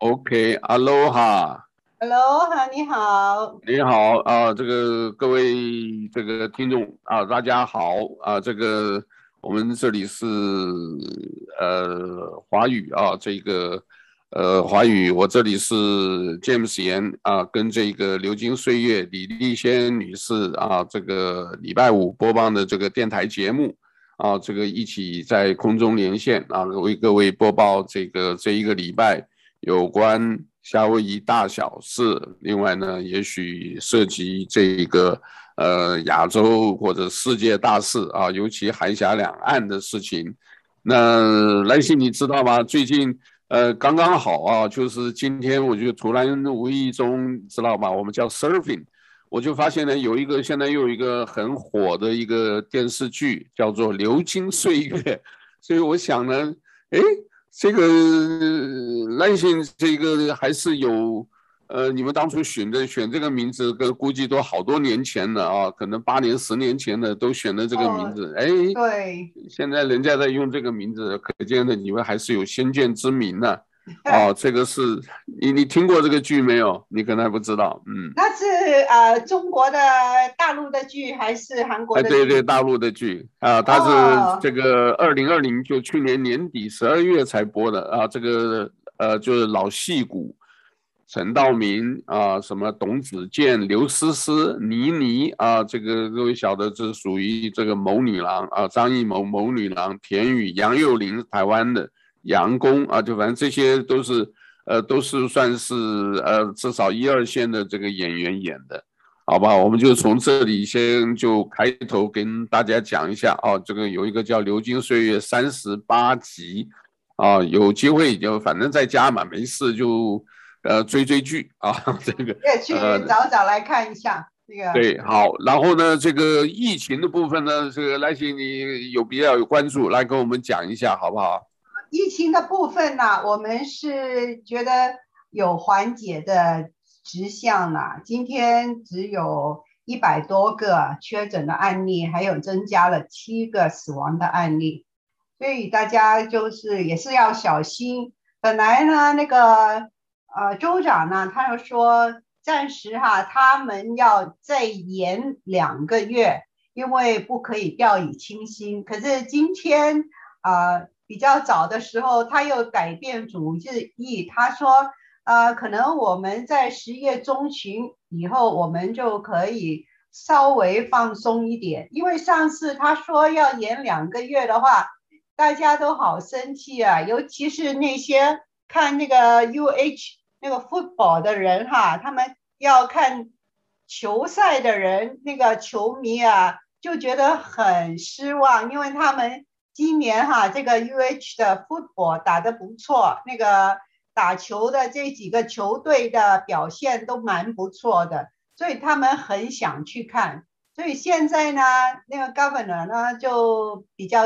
OK，Aloha，Aloha，你好，你好啊，这个各位这个听众啊，大家好啊，这个我们这里是呃华语啊，这个呃华语，我这里是 James 严啊，跟这个流金岁月李丽仙女士啊，这个礼拜五播放的这个电台节目。啊，这个一起在空中连线啊，为各位播报这个这一个礼拜有关夏威夷大小事。另外呢，也许涉及这个呃亚洲或者世界大事啊，尤其海峡两岸的事情。那兰心你知道吗？最近呃刚刚好啊，就是今天我就突然无意中知道吧？我们叫 surfing。我就发现呢，有一个现在又有一个很火的一个电视剧，叫做《流金岁月》，所以我想呢，哎，这个耐心这个还是有，呃，你们当初选的选这个名字，跟估计都好多年前了啊，可能八年、十年前的都选了这个名字，哎，对，现在人家在用这个名字，可见的你们还是有先见之明呢。哦，这个是你你听过这个剧没有？你可能还不知道，嗯。那是呃中国的大陆的剧还是韩国的？哎，对对，大陆的剧啊，它是这个二零二零就去年年底十二月才播的啊。这个呃就是老戏骨，陈道明啊，什么董子健、刘诗诗、倪妮啊，这个各位晓得，这属于这个谋女郎啊，张艺谋谋女郎，田雨、杨佑宁，台湾的。杨公啊，就反正这些都是，呃，都是算是呃至少一二线的这个演员演的，好吧？我们就从这里先就开头跟大家讲一下啊，这个有一个叫《流金岁月》三十八集，啊，有机会就反正在家嘛，没事就呃追追剧啊，这个也去找找来看一下这个。对，好，然后呢，这个疫情的部分呢，这个兰心你有必要有关注，来跟我们讲一下，好不好？疫情的部分呢，我们是觉得有缓解的迹象了。今天只有一百多个确诊的案例，还有增加了七个死亡的案例，所以大家就是也是要小心。本来呢，那个呃州长呢，他又说暂时哈，他们要再延两个月，因为不可以掉以轻心。可是今天啊。比较早的时候，他又改变主意，他说，呃，可能我们在十月中旬以后，我们就可以稍微放松一点，因为上次他说要延两个月的话，大家都好生气啊，尤其是那些看那个 UH 那个 football 的人哈，他们要看球赛的人，那个球迷啊，就觉得很失望，因为他们。今年哈，这个 UH 的 football 打得不错，那个打球的这几个球队的表现都蛮不错的，所以他们很想去看。所以现在呢，那个 governor 呢就比较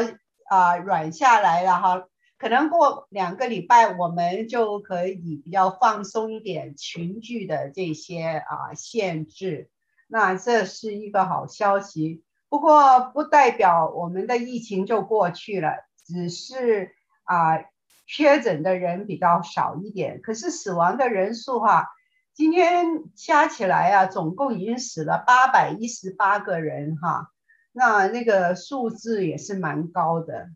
啊软下来了哈，可能过两个礼拜我们就可以比较放松一点群聚的这些啊限制，那这是一个好消息。不过不代表我们的疫情就过去了，只是啊确诊的人比较少一点，可是死亡的人数哈，今天加起来啊，总共已经死了八百一十八个人哈，那那个数字也是蛮高的，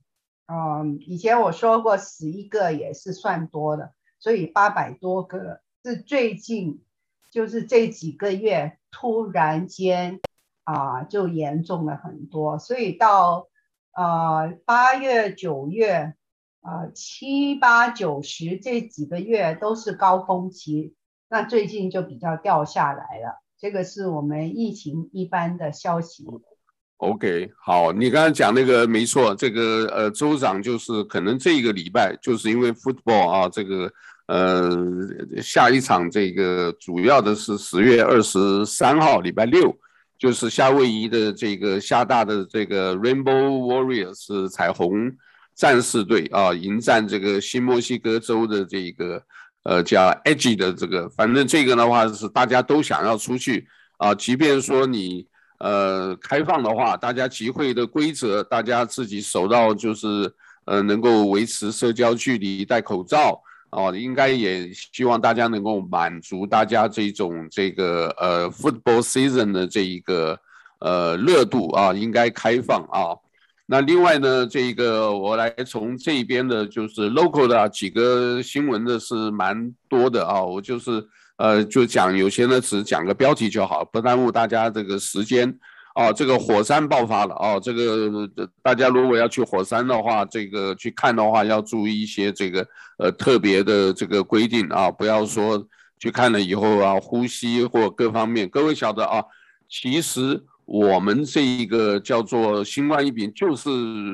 嗯，以前我说过死一个也是算多的，所以八百多个。是最近就是这几个月突然间。啊，就严重了很多，所以到呃八月、九月，呃七八九十这几个月都是高峰期，那最近就比较掉下来了。这个是我们疫情一般的消息。OK，好，你刚才讲那个没错，这个呃州长就是可能这一个礼拜就是因为 football 啊，这个呃下一场这个主要的是十月二十三号礼拜六。就是夏威夷的这个夏大的这个 Rainbow Warriors 彩虹战士队啊，迎战这个新墨西哥州的这个呃叫 Edge 的这个，反正这个的话是大家都想要出去啊，即便说你呃开放的话，大家集会的规则大家自己守到就是呃能够维持社交距离、戴口罩哦，应该也希望大家能够满足大家这种这个呃 football season 的这一个呃热度啊，应该开放啊。那另外呢，这个我来从这边的，就是 local 的几个新闻的是蛮多的啊，我就是呃就讲有些呢只讲个标题就好，不耽误大家这个时间啊。这个火山爆发了啊，这个大家如果要去火山的话，这个去看的话要注意一些这个呃特别的这个规定啊，不要说去看了以后啊呼吸或各方面，各位晓得啊，其实。我们这一个叫做新冠疫病，就是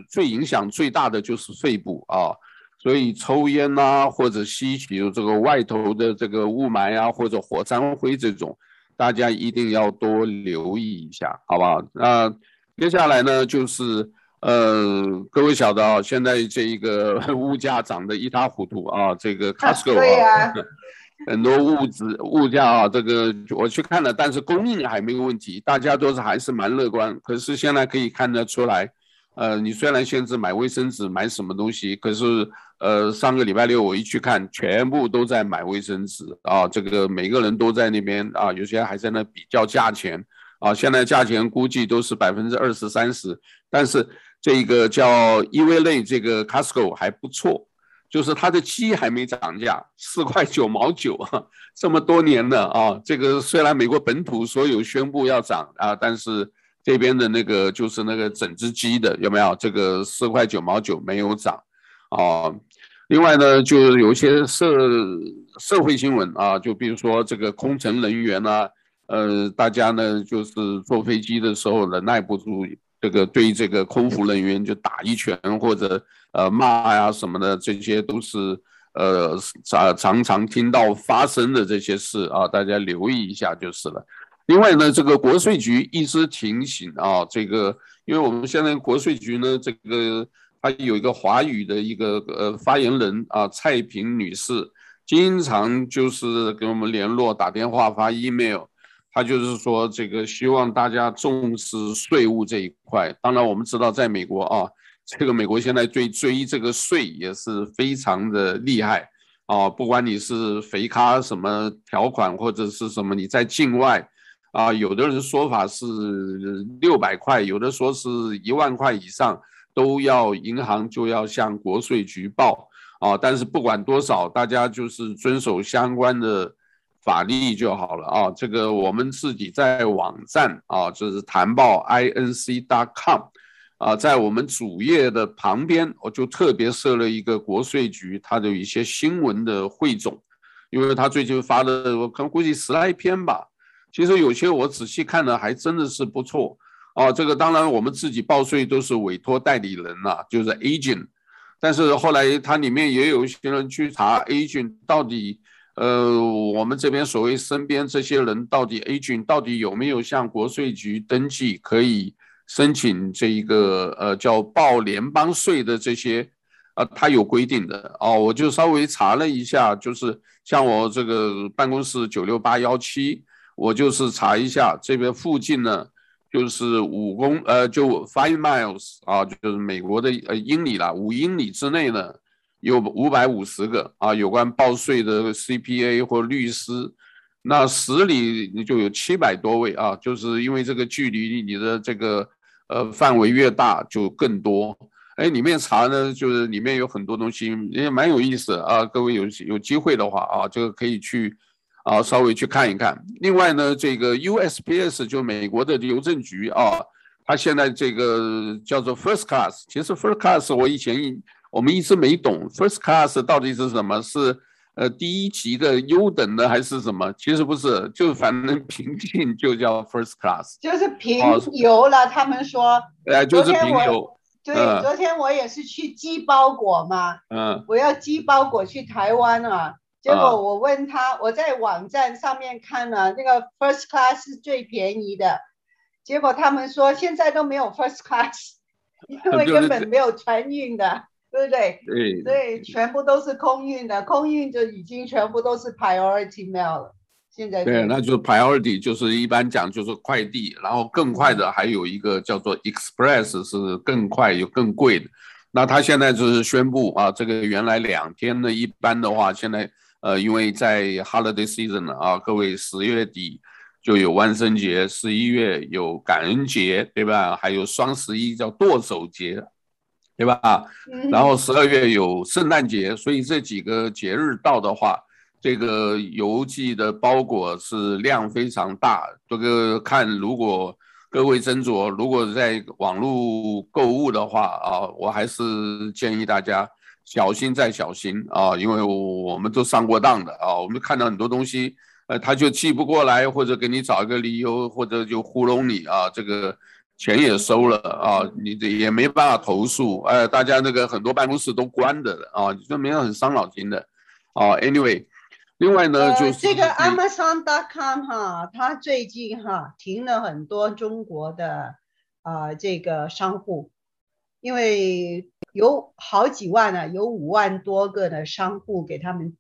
最影响最大的就是肺部啊，所以抽烟呐，或者吸取这个外头的这个雾霾啊，或者火山灰这种，大家一定要多留意一下，好不好？那接下来呢，就是呃，各位晓得啊，现在这一个 物价涨得一塌糊涂啊，这个 Costco 啊。很多物质物价啊，这个我去看了，但是供应还没有问题，大家都是还是蛮乐观。可是现在可以看得出来，呃，你虽然限制买卫生纸、买什么东西，可是呃，上个礼拜六我一去看，全部都在买卫生纸啊，这个每个人都在那边啊，有些还在那比较价钱啊，现在价钱估计都是百分之二十三十，但是这个叫依维类这个 Costco 还不错。就是它的鸡还没涨价，四块九毛九啊，这么多年了啊，这个虽然美国本土所有宣布要涨啊，但是这边的那个就是那个整只鸡的有没有？这个四块九毛九没有涨啊。另外呢，就有一些社社会新闻啊，就比如说这个空乘人员啊，呃，大家呢就是坐飞机的时候忍耐不住。这个对这个空服人员就打一拳或者呃骂呀什么的，这些都是呃常常常听到发生的这些事啊，大家留意一下就是了。另外呢，这个国税局一直提醒啊，这个因为我们现在国税局呢，这个他有一个华语的一个呃发言人啊，蔡平女士，经常就是给我们联络、打电话、发 email。他就是说，这个希望大家重视税务这一块。当然，我们知道，在美国啊，这个美国现在对追这个税也是非常的厉害啊。不管你是肥咖什么条款或者是什么，你在境外啊，有的人说法是六百块，有的说是一万块以上，都要银行就要向国税局报啊。但是不管多少，大家就是遵守相关的。法律就好了啊，这个我们自己在网站啊，就是谈报 inc.com 啊，在我们主页的旁边，我就特别设了一个国税局它的一些新闻的汇总，因为他最近发的，我看估计十来篇吧，其实有些我仔细看了，还真的是不错哦。这个当然我们自己报税都是委托代理人了，就是 agent，但是后来它里面也有一些人去查 agent 到底。呃，我们这边所谓身边这些人到底 agent 到底有没有向国税局登记，可以申请这一个呃叫报联邦税的这些，呃，他有规定的哦。我就稍微查了一下，就是像我这个办公室九六八幺七，我就是查一下这边附近呢，就是五公呃就 five miles 啊，就是美国的呃英里啦，五英里之内呢。有五百五十个啊，有关报税的 CPA 或律师，那十里你就有七百多位啊，就是因为这个距离你的这个呃范围越大就更多。哎，里面查呢，就是里面有很多东西也蛮有意思啊，各位有有机会的话啊，这个可以去啊稍微去看一看。另外呢，这个 USPS 就美国的邮政局啊，它现在这个叫做 First Class，其实 First Class 我以前一。我们一直没懂 first class 到底是什么？是呃第一级的优等的还是什么？其实不是，就反正平进就叫 first class，就是平邮了。他们说，哎，就是平邮。对，昨天我也是去寄包裹嘛，嗯，我要寄包裹去台湾啊。结果我问他，我在网站上面看了那个 first class 是最便宜的，结果他们说现在都没有 first class，因为根本没有船运的。对不对？对，对，全部都是空运的，空运就已经全部都是 priority mail 了。现在对，那就是 priority，就是一般讲就是快递，然后更快的还有一个叫做 express，是更快又更贵的。那他现在就是宣布啊，这个原来两天的一般的话，现在呃，因为在 holiday season 啊，各位十月底就有万圣节，十一月有感恩节，对吧？还有双十一叫剁手节，对吧？然后十二月有圣诞节，所以这几个节日到的话，这个邮寄的包裹是量非常大。这个看如果。各位斟酌，如果在网络购物的话啊，我还是建议大家小心再小心啊，因为我们都上过当的啊，我们看到很多东西，呃，他就寄不过来，或者给你找一个理由，或者就糊弄你啊，这个钱也收了啊，你这也没办法投诉，哎，大家那个很多办公室都关着的啊，就没有很伤脑筋的啊，anyway。另外呢，就是这个 Amazon.com 哈，它最近哈停了很多中国的啊这个商户，因为有好几万啊，有五万多个的商户给他们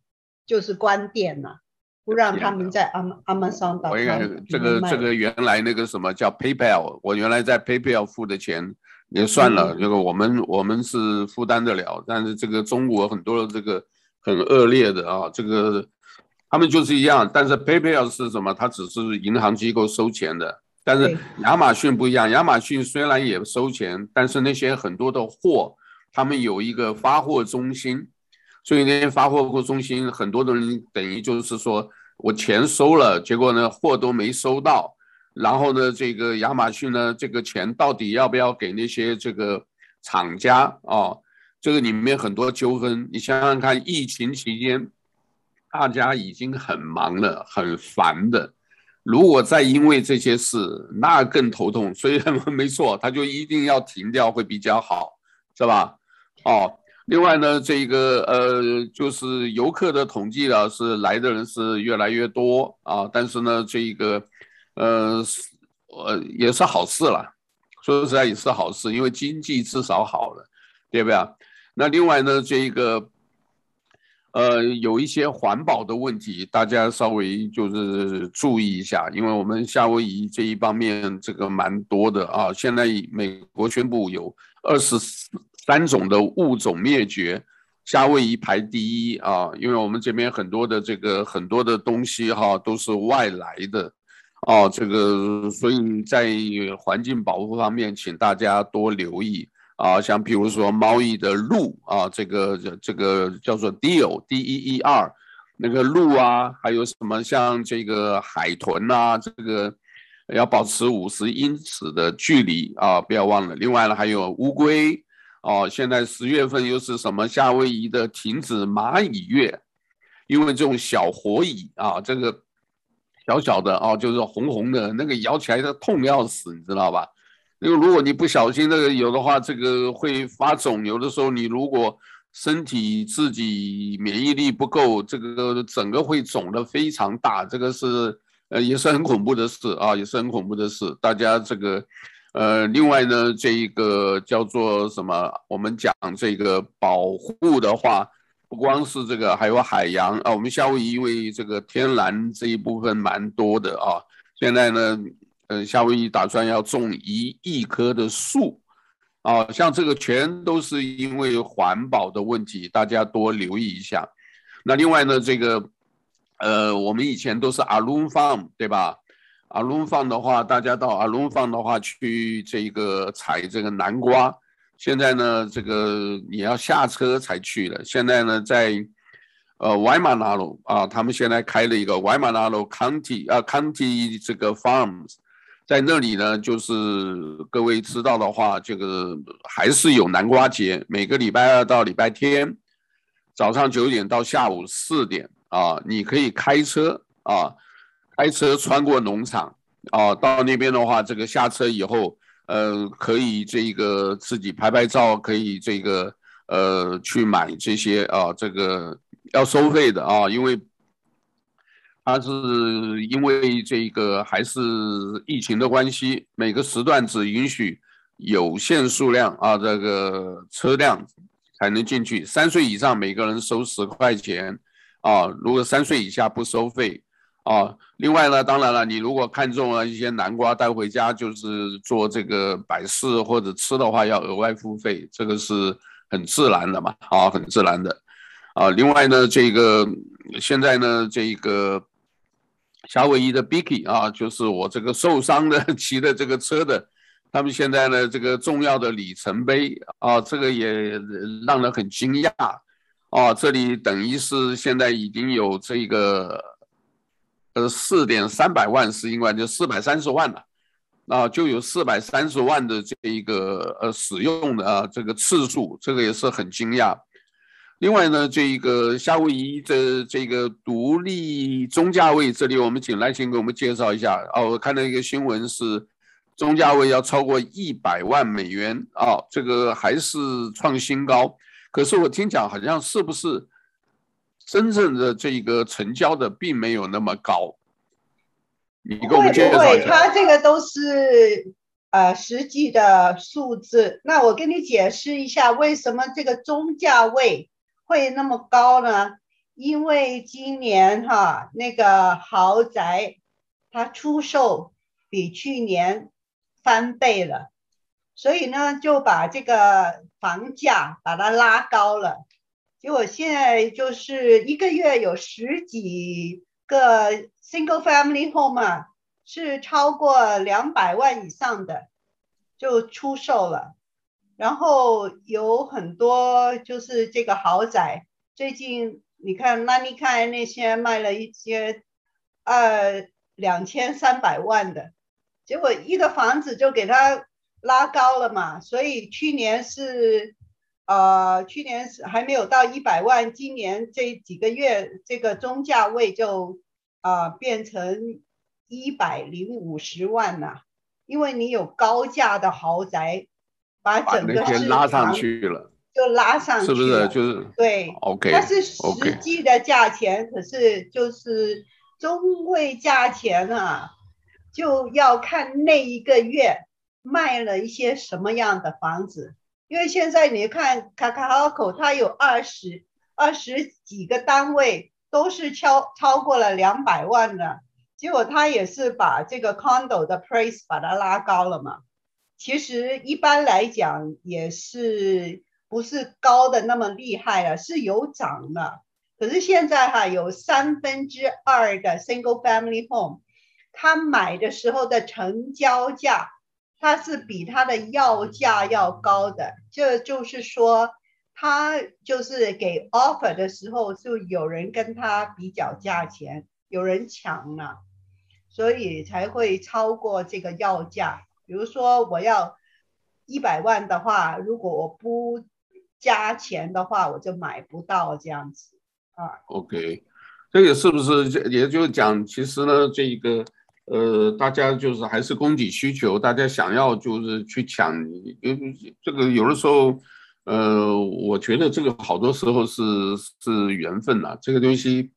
就是关店了，不让他们在 Amazon.com。我应该这个这个原来那个什么叫 PayPal，我原来在 PayPal 付的钱也算了，这个我们我们是负担得了，但是这个中国很多的这个很恶劣的啊，这个。他们就是一样，但是 PayPal 是什么？它只是银行机构收钱的。但是亚马逊不一样，亚马逊虽然也收钱，但是那些很多的货，他们有一个发货中心，所以那些发货中心很多的人等于就是说我钱收了，结果呢货都没收到，然后呢这个亚马逊呢这个钱到底要不要给那些这个厂家啊、这个里面很多纠纷。你想想看，疫情期间。大家已经很忙了，很烦的。如果再因为这些事，那更头痛。所以他们没错，他就一定要停掉会比较好，是吧？哦，另外呢，这个呃，就是游客的统计呢，是来的人是越来越多啊。但是呢，这个呃，呃，也是好事了。说实在也是好事，因为经济至少好了，对不对啊？那另外呢，这个。呃，有一些环保的问题，大家稍微就是注意一下，因为我们夏威夷这一方面这个蛮多的啊。现在美国宣布有二十三种的物种灭绝，夏威夷排第一啊。因为我们这边很多的这个很多的东西哈都是外来的，啊，这个所以在环境保护方面，请大家多留意。啊，像比如说猫翼的鹿啊，这个这个叫做 deer，D E E R，那个鹿啊，还有什么像这个海豚啊，这个要保持五十英尺的距离啊，不要忘了。另外呢，还有乌龟哦，现在十月份又是什么夏威夷的停止蚂蚁月，因为这种小火蚁啊，这个小小的啊，就是红红的那个咬起来的痛要死，你知道吧？因为如果你不小心，那个有的话，这个会发肿。有的时候你如果身体自己免疫力不够，这个整个会肿得非常大。这个是呃也是很恐怖的事啊，也是很恐怖的事。大家这个呃，另外呢，这一个叫做什么？我们讲这个保护的话，不光是这个，还有海洋啊。我们夏威夷因为这个天然这一部分蛮多的啊，现在呢。呃，夏威夷打算要种一亿棵的树，啊，像这个全都是因为环保的问题，大家多留意一下。那另外呢，这个，呃，我们以前都是 Alum Farm，对吧阿隆放的话，大家到阿隆放的话去这个采这个南瓜，现在呢，这个你要下车才去了。现在呢，在呃 Waimanalo 啊，他们现在开了一个 Waimanalo County 啊 County 这个 Farms。在那里呢，就是各位知道的话，这个还是有南瓜节，每个礼拜二到礼拜天，早上九点到下午四点啊，你可以开车啊，开车穿过农场啊，到那边的话，这个下车以后，呃，可以这个自己拍拍照，可以这个呃去买这些啊，这个要收费的啊，因为。它是因为这个还是疫情的关系，每个时段只允许有限数量啊，这个车辆才能进去。三岁以上每个人收十块钱啊，如果三岁以下不收费啊。另外呢，当然了，你如果看中了一些南瓜带回家，就是做这个摆饰或者吃的话，要额外付费，这个是很自然的嘛，啊，很自然的，啊，另外呢，这个现在呢，这个夏威夷的 Biki 啊，就是我这个受伤的 骑的这个车的，他们现在呢，这个重要的里程碑啊，这个也让人很惊讶，啊，这里等于是现在已经有这个。呃，四点三百万是应该就四百三十万了，啊，就有四百三十万的这一个呃使用的啊这个次数，这个也是很惊讶。另外呢，这一个夏威夷的这个独立中价位，这里我们请赖清给我们介绍一下啊。我看到一个新闻是，中价位要超过一百万美元啊，这个还是创新高。可是我听讲好像是不是？真正的这个成交的并没有那么高，你给我们介绍一下。不会，不会，它这个都是呃实际的数字。那我跟你解释一下，为什么这个中价位会那么高呢？因为今年哈那个豪宅它出售比去年翻倍了，所以呢就把这个房价把它拉高了。结果现在就是一个月有十几个 single family home 啊，是超过两百万以上的就出售了，然后有很多就是这个豪宅，最近你看那你看那些卖了一些呃两千三百万的，结果一个房子就给它拉高了嘛，所以去年是。呃，去年是还没有到一百万，今年这几个月这个中价位就啊、呃、变成一百零五十万了，因为你有高价的豪宅，把整个市场拉上去了，就拉上去了，是不是？就是对，OK，它是实际的价钱，okay. 可是就是中位价钱啊，就要看那一个月卖了一些什么样的房子。因为现在你看卡卡哈口，它有二十二十几个单位，都是超超过了两百万的，结果它也是把这个 condo 的 price 把它拉高了嘛。其实一般来讲也是不是高的那么厉害了，是有涨的。可是现在哈有三分之二的 single family home，他买的时候的成交价。它是比它的要价要高的，这就是说，他就是给 offer 的时候，就有人跟他比较价钱，有人抢了，所以才会超过这个要价。比如说我要一百万的话，如果我不加钱的话，我就买不到这样子啊。OK，这个是不是也就是讲，其实呢，这一个。呃，大家就是还是供给需求，大家想要就是去抢，因为这个有的时候，呃，我觉得这个好多时候是是缘分呐、这个东西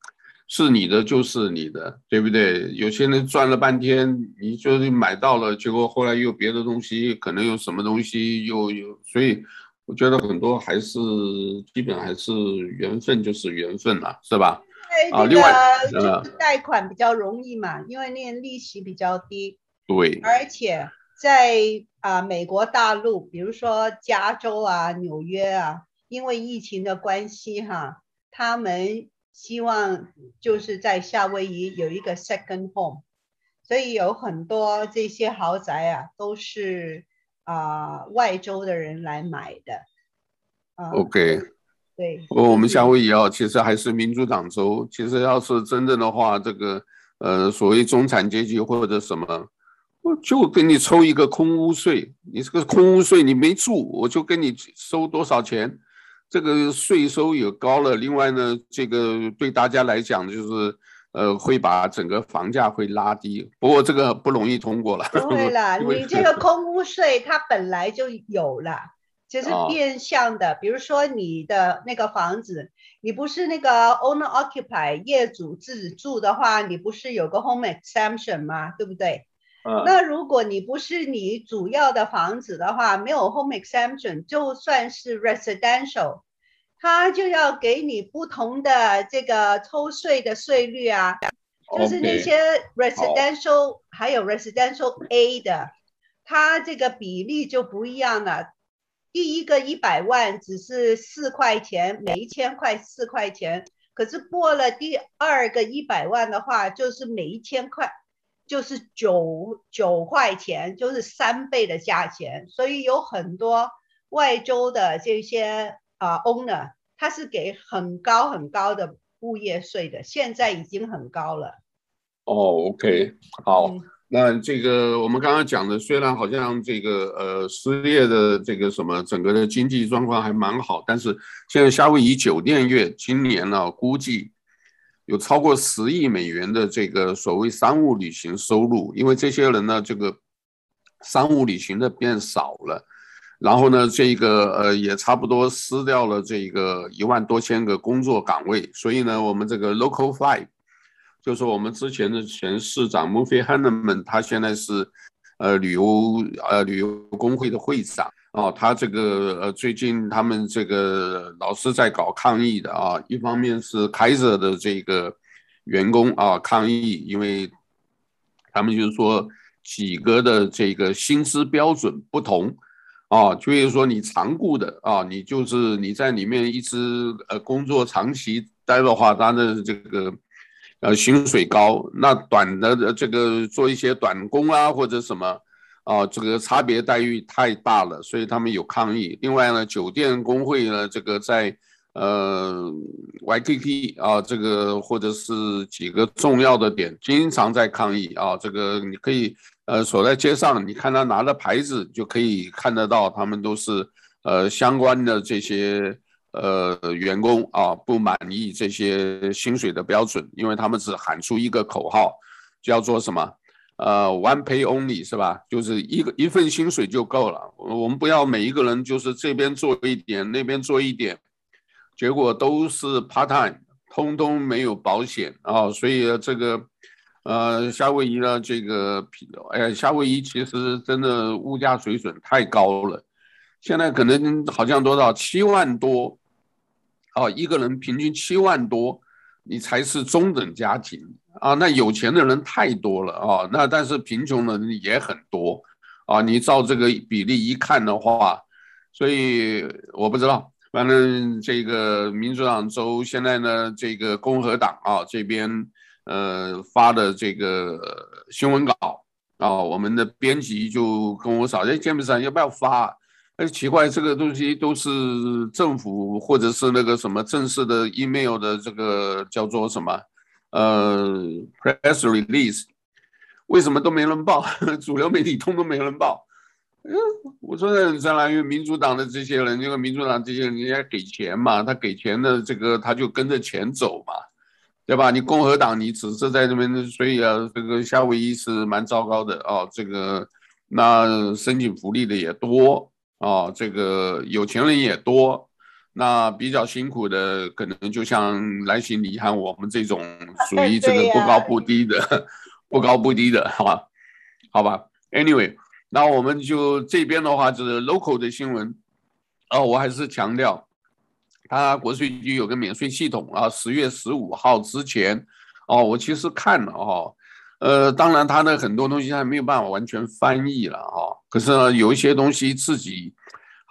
是你的就是你的，对不对？有些人转了半天，你就是买到了，结果后来又别的东西，可能有什么东西又有，所以我觉得很多还是基本还是缘分就是缘分呐、是吧？啊，另外就是贷款比较容易嘛，因为那个利息比较低。对。而且在啊美国大陆，比如说加州啊、纽约啊，因为疫情的关系哈，他们希望就是在夏威夷有一个 second home，所以有很多这些豪宅啊都是啊外州的人来买的。啊、OK。对，我们夏威夷哦，其实还是民主党州。其实要是真正的话，这个呃，所谓中产阶级或者什么，我就给你抽一个空屋税。你这个空屋税你没住，我就给你收多少钱。这个税收也高了。另外呢，这个对大家来讲就是呃，会把整个房价会拉低。不过这个不容易通过了。对了，你这个空屋税它本来就有了。就是变相的，比如说你的那个房子，你不是那个 owner occupy 业主自己住的话，你不是有个 home exemption 吗？对不对？嗯。那如果你不是你主要的房子的话，没有 home exemption，就算是 residential，他就要给你不同的这个抽税的税率啊。就是那些 residential 还有 residential A 的，它这个比例就不一样了。第一个一百万只是四块钱，每一千块四块钱。可是过了第二个一百万的话，就是每一千块就是九九块钱，就是三倍的价钱。所以有很多外州的这些啊、uh, owner，他是给很高很高的物业税的，现在已经很高了。哦，OK，好。嗯那这个我们刚刚讲的，虽然好像这个呃失业的这个什么整个的经济状况还蛮好，但是现在夏威夷酒店业今年呢，估计有超过十亿美元的这个所谓商务旅行收入，因为这些人呢，这个商务旅行的变少了，然后呢，这个呃也差不多失掉了这个一万多千个工作岗位，所以呢，我们这个 local flight。就是我们之前的前市长 Murphy Hannemann，他现在是，呃，旅游呃旅游工会的会长啊。他这个呃最近他们这个老是在搞抗议的啊。一方面是凯瑟的这个员工啊抗议，因为他们就是说几个的这个薪资标准不同啊，就是说你长雇的啊，你就是你在里面一直呃工作长期待的话，他的这个。呃，薪水高，那短的这个做一些短工啊，或者什么，啊、这个差别待遇太大了，所以他们有抗议。另外呢，酒店工会呢，这个在呃 YKK 啊，这个或者是几个重要的点，经常在抗议啊。这个你可以呃走在街上，你看他拿的牌子，就可以看得到，他们都是呃相关的这些。呃，员工啊不满意这些薪水的标准，因为他们只喊出一个口号，叫做什么？呃，one pay only 是吧？就是一个一份薪水就够了。我们不要每一个人就是这边做一点，那边做一点，结果都是 part time，通通没有保险啊。所以这个呃，夏威夷呢，这个哎，夏威夷其实真的物价水准太高了，现在可能好像多少七万多。哦，一个人平均七万多，你才是中等家庭啊。那有钱的人太多了啊，那但是贫穷的人也很多啊。你照这个比例一看的话，所以我不知道，反正这个民主党州现在呢，这个共和党啊这边呃发的这个新闻稿啊，我们的编辑就跟我说，哎，詹姆斯要不要发？哎，奇怪，这个东西都是政府或者是那个什么正式的 email 的这个叫做什么，呃，press release，为什么都没人报？主流媒体通通没人报。嗯，我说呢，相当于民主党的这些人，因为民主党这些人人家给钱嘛，他给钱的这个他就跟着钱走嘛，对吧？你共和党你只是在这边，所以啊，这个夏威夷是蛮糟糕的哦。这个那申请福利的也多。哦，这个有钱人也多，那比较辛苦的可能就像来信你和我们这种属于这个不高不低的，不高不低的，好吧？好吧，Anyway，那我们就这边的话就是 local 的新闻。哦，我还是强调，他国税局有个免税系统啊，十月十五号之前，哦，我其实看了哦。呃，当然，他的很多东西还没有办法完全翻译了啊。可是呢，有一些东西自己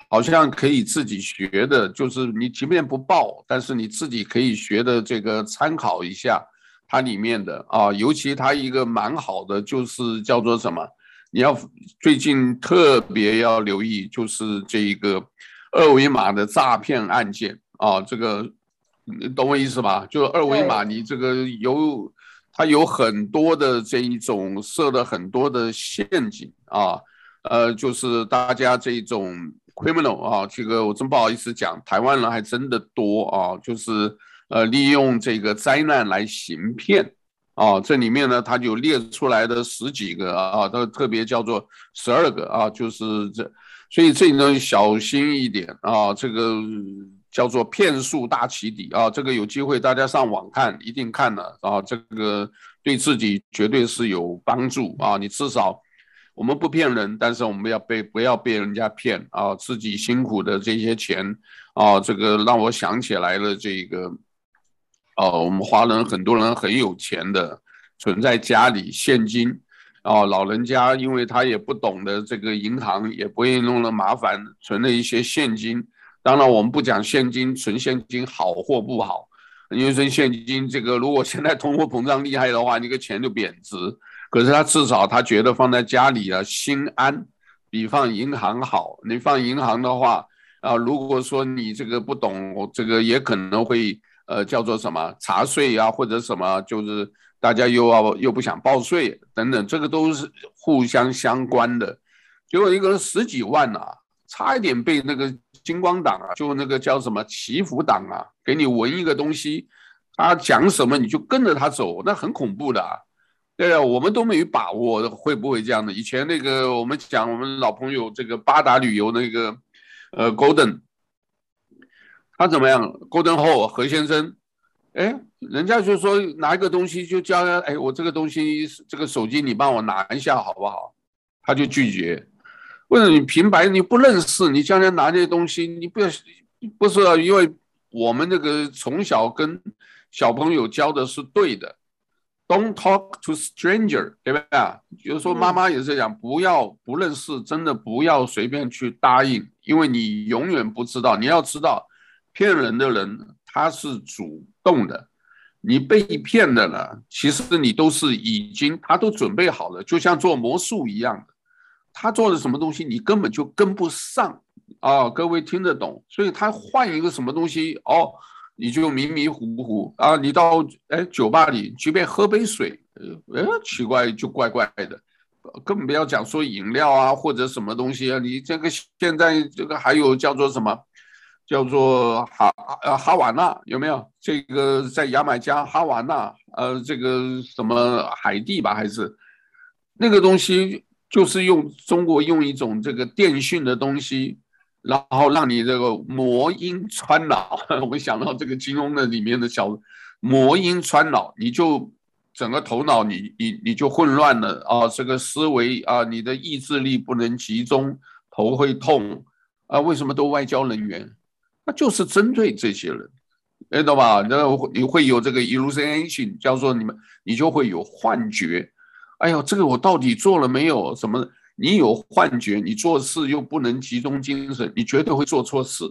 好像可以自己学的，就是你即便不报，但是你自己可以学的这个参考一下它里面的啊。尤其它一个蛮好的，就是叫做什么？你要最近特别要留意，就是这一个二维码的诈骗案件啊。这个你懂我意思吧？就是二维码，你这个有。它有很多的这一种设了很多的陷阱啊，呃，就是大家这种 criminal 啊，这个我真不好意思讲，台湾人还真的多啊，就是呃利用这个灾难来行骗啊，这里面呢，它就列出来的十几个啊，他特别叫做十二个啊，就是这，所以这种小心一点啊，这个。叫做骗术大起底啊，这个有机会大家上网看，一定看了啊，这个对自己绝对是有帮助啊。你至少我们不骗人，但是我们要被不要被人家骗啊，自己辛苦的这些钱啊，这个让我想起来了这个，哦，我们华人很多人很有钱的，存在家里现金，哦，老人家因为他也不懂得这个银行，也不愿意弄了麻烦，存了一些现金。当然，我们不讲现金存现金好或不好，因为存现金这个，如果现在通货膨胀厉害的话，那个钱就贬值。可是他至少他觉得放在家里啊，心安，比放银行好。你放银行的话啊，如果说你这个不懂，这个也可能会呃叫做什么查税啊，或者什么就是。大家又要又不想报税等等，这个都是互相相关的。结果一个人十几万啊，差一点被那个金光党啊，就那个叫什么祈福党啊，给你闻一个东西，他讲什么你就跟着他走，那很恐怖的啊。对啊，我们都没有把握会不会这样的。以前那个我们讲我们老朋友这个八达旅游那个呃 Golden，他怎么样？Golden 后何先生。哎，人家就说拿一个东西就叫，哎，我这个东西这个手机你帮我拿一下好不好？他就拒绝。或者你平白你不认识，你将来拿这些东西，你不要不是因为我们那个从小跟小朋友教的是对的，Don't talk to stranger，对不对啊？比如说妈妈也是讲，不要不认识，真的不要随便去答应，因为你永远不知道。你要知道，骗人的人。他是主动的，你被骗的了，其实你都是已经，他都准备好了，就像做魔术一样的，他做的什么东西你根本就跟不上啊！各位听得懂？所以他换一个什么东西哦，你就迷迷糊糊啊！你到哎酒吧里随便喝杯水，呃，奇怪就怪怪的，根本不要讲说饮料啊或者什么东西啊，你这个现在这个还有叫做什么？叫做哈呃哈瓦那有没有？这个在牙买加哈瓦那呃这个什么海地吧还是那个东西，就是用中国用一种这个电讯的东西，然后让你这个魔音穿脑。我想到这个金庸的里面的小魔音穿脑，你就整个头脑你你你就混乱了啊，这个思维啊，你的意志力不能集中，头会痛啊。为什么都外交人员？那就是针对这些人，哎，懂吧？那你会有这个 illusion，叫做你们，你就会有幻觉。哎呦，这个我到底做了没有？什么？你有幻觉，你做事又不能集中精神，你绝对会做错事，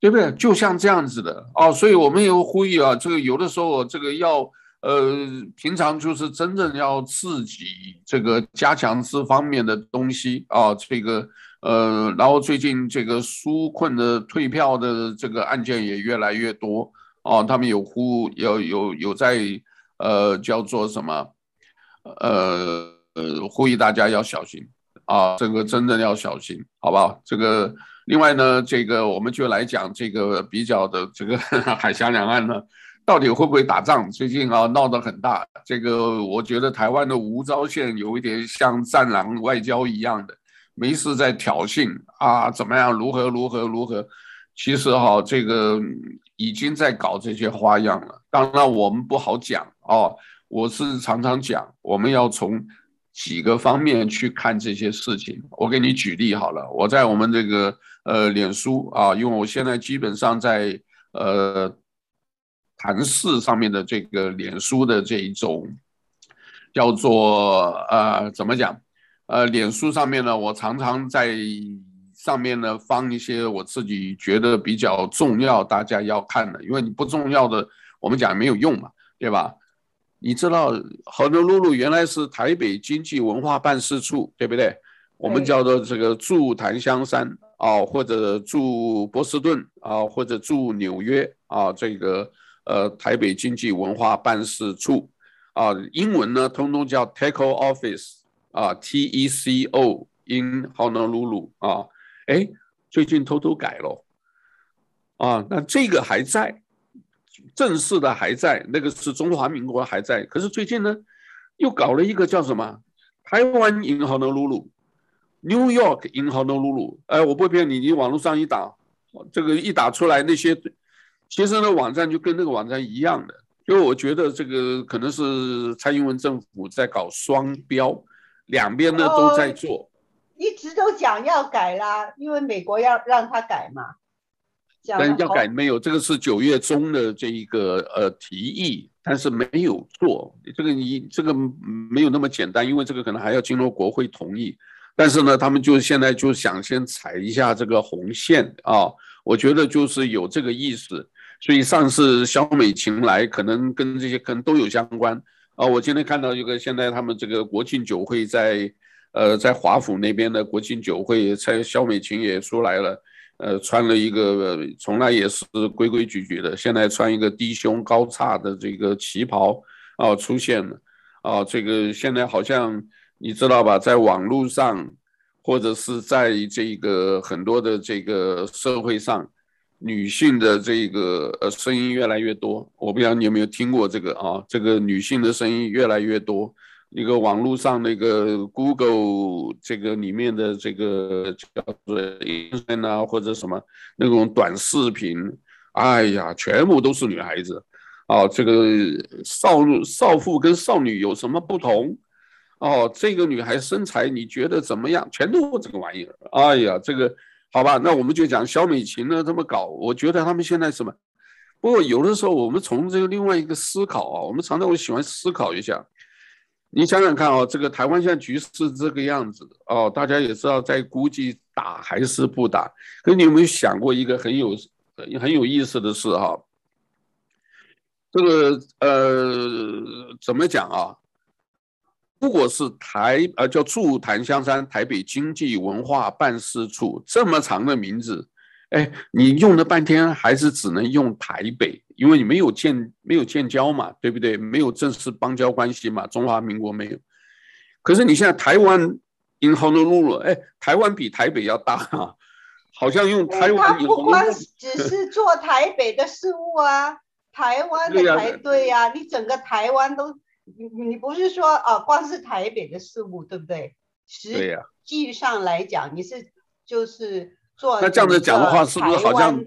对不对？就像这样子的哦。所以我们有呼吁啊，这个有的时候这个要呃，平常就是真正要自己这个加强这方面的东西啊，这个。呃，然后最近这个纾困的退票的这个案件也越来越多哦，他们有呼有有有在呃叫做什么呃呃呼吁大家要小心啊，这个真的要小心，好不好？这个另外呢，这个我们就来讲这个比较的这个 海峡两岸呢，到底会不会打仗？最近啊闹得很大，这个我觉得台湾的吴钊燮有一点像战狼外交一样的。没事在挑衅啊？怎么样？如何如何如何？其实哈，这个已经在搞这些花样了。当然我们不好讲哦。我是常常讲，我们要从几个方面去看这些事情。我给你举例好了。我在我们这个呃脸书啊，因为我现在基本上在呃谈事上面的这个脸书的这一种叫做呃怎么讲？呃，脸书上面呢，我常常在上面呢放一些我自己觉得比较重要，大家要看的，因为你不重要的，我们讲没有用嘛，对吧？你知道，豪诺鲁鲁原来是台北经济文化办事处，对不对？我们叫做这个驻檀香山啊，或者驻波士顿啊，或者驻纽约啊，这个呃台北经济文化办事处啊，英文呢通通叫 TECO Office。啊，T E C O in Honolulu 啊，哎，最近偷偷改了，啊，那这个还在，正式的还在，那个是中华民国还在，可是最近呢，又搞了一个叫什么台湾银行的露露，New York 银行的露露哎，我不骗你，你网络上一打，这个一打出来，那些其实那网站就跟那个网站一样的，因为我觉得这个可能是蔡英文政府在搞双标。两边呢都在做，一直都讲要改啦，因为美国要让他改嘛。但要改没有，这个是九月中的这一个呃提议，但是没有做。这个你这个没有那么简单，因为这个可能还要经过国会同意。但是呢，他们就现在就想先踩一下这个红线啊，我觉得就是有这个意思。所以上次肖美琴来，可能跟这些可能都有相关啊。我今天看到一个，现在他们这个国庆酒会在呃在华府那边的国庆酒会，蔡肖美琴也出来了，呃，穿了一个从来也是规规矩矩的，现在穿一个低胸高叉的这个旗袍啊出现了啊，这个现在好像。你知道吧，在网络上，或者是在这个很多的这个社会上，女性的这个呃声音越来越多。我不知道你有没有听过这个啊？这个女性的声音越来越多。一个网络上那个 Google 这个里面的这个叫做音乐呢，或者什么那种短视频，哎呀，全部都是女孩子。啊，这个少少妇跟少女有什么不同？哦，这个女孩身材你觉得怎么样？全都是这个玩意儿。哎呀，这个好吧，那我们就讲萧美琴呢这么搞，我觉得他们现在什么？不过有的时候我们从这个另外一个思考啊，我们常常会喜欢思考一下。你想想看啊，这个台湾现在局势这个样子哦，大家也知道在估计打还是不打。可你有没有想过一个很有很有意思的事哈？这个呃，怎么讲啊？如果是台呃叫驻檀香山台北经济文化办事处这么长的名字，哎，你用了半天还是只能用台北，因为你没有建没有建交嘛，对不对？没有正式邦交关系嘛，中华民国没有。可是你现在台湾 in Honolulu，哎，台湾比台北要大啊，好像用台湾。他不光只是做台北的事务啊，台湾的台对呀、啊，你整个台湾都。你你不是说啊，光是台北的事务，对不对？实际上来讲，你是就是做那这样子讲的话，是不是好像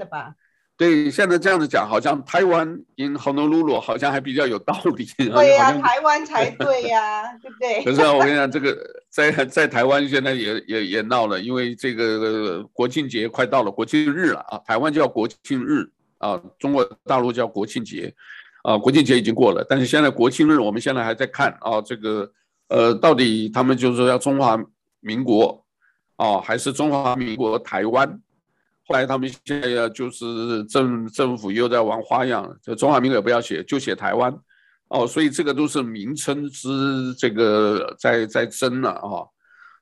对？现在这样子讲，好像台湾 in Honolulu 好像还比较有道理。对呀、啊，台湾才对呀、啊，对不对？可是我跟你讲，这个在在台湾现在也也也闹了，因为这个国庆节快到了，国庆日了啊，台湾叫国庆日啊，中国大陆叫国庆节。啊，国庆节已经过了，但是现在国庆日，我们现在还在看啊，这个呃，到底他们就是说要中华民国哦，还是中华民国台湾？后来他们现在要就是政政府又在玩花样，这中华民国不要写，就写台湾哦，所以这个都是名称之这个在在争了啊。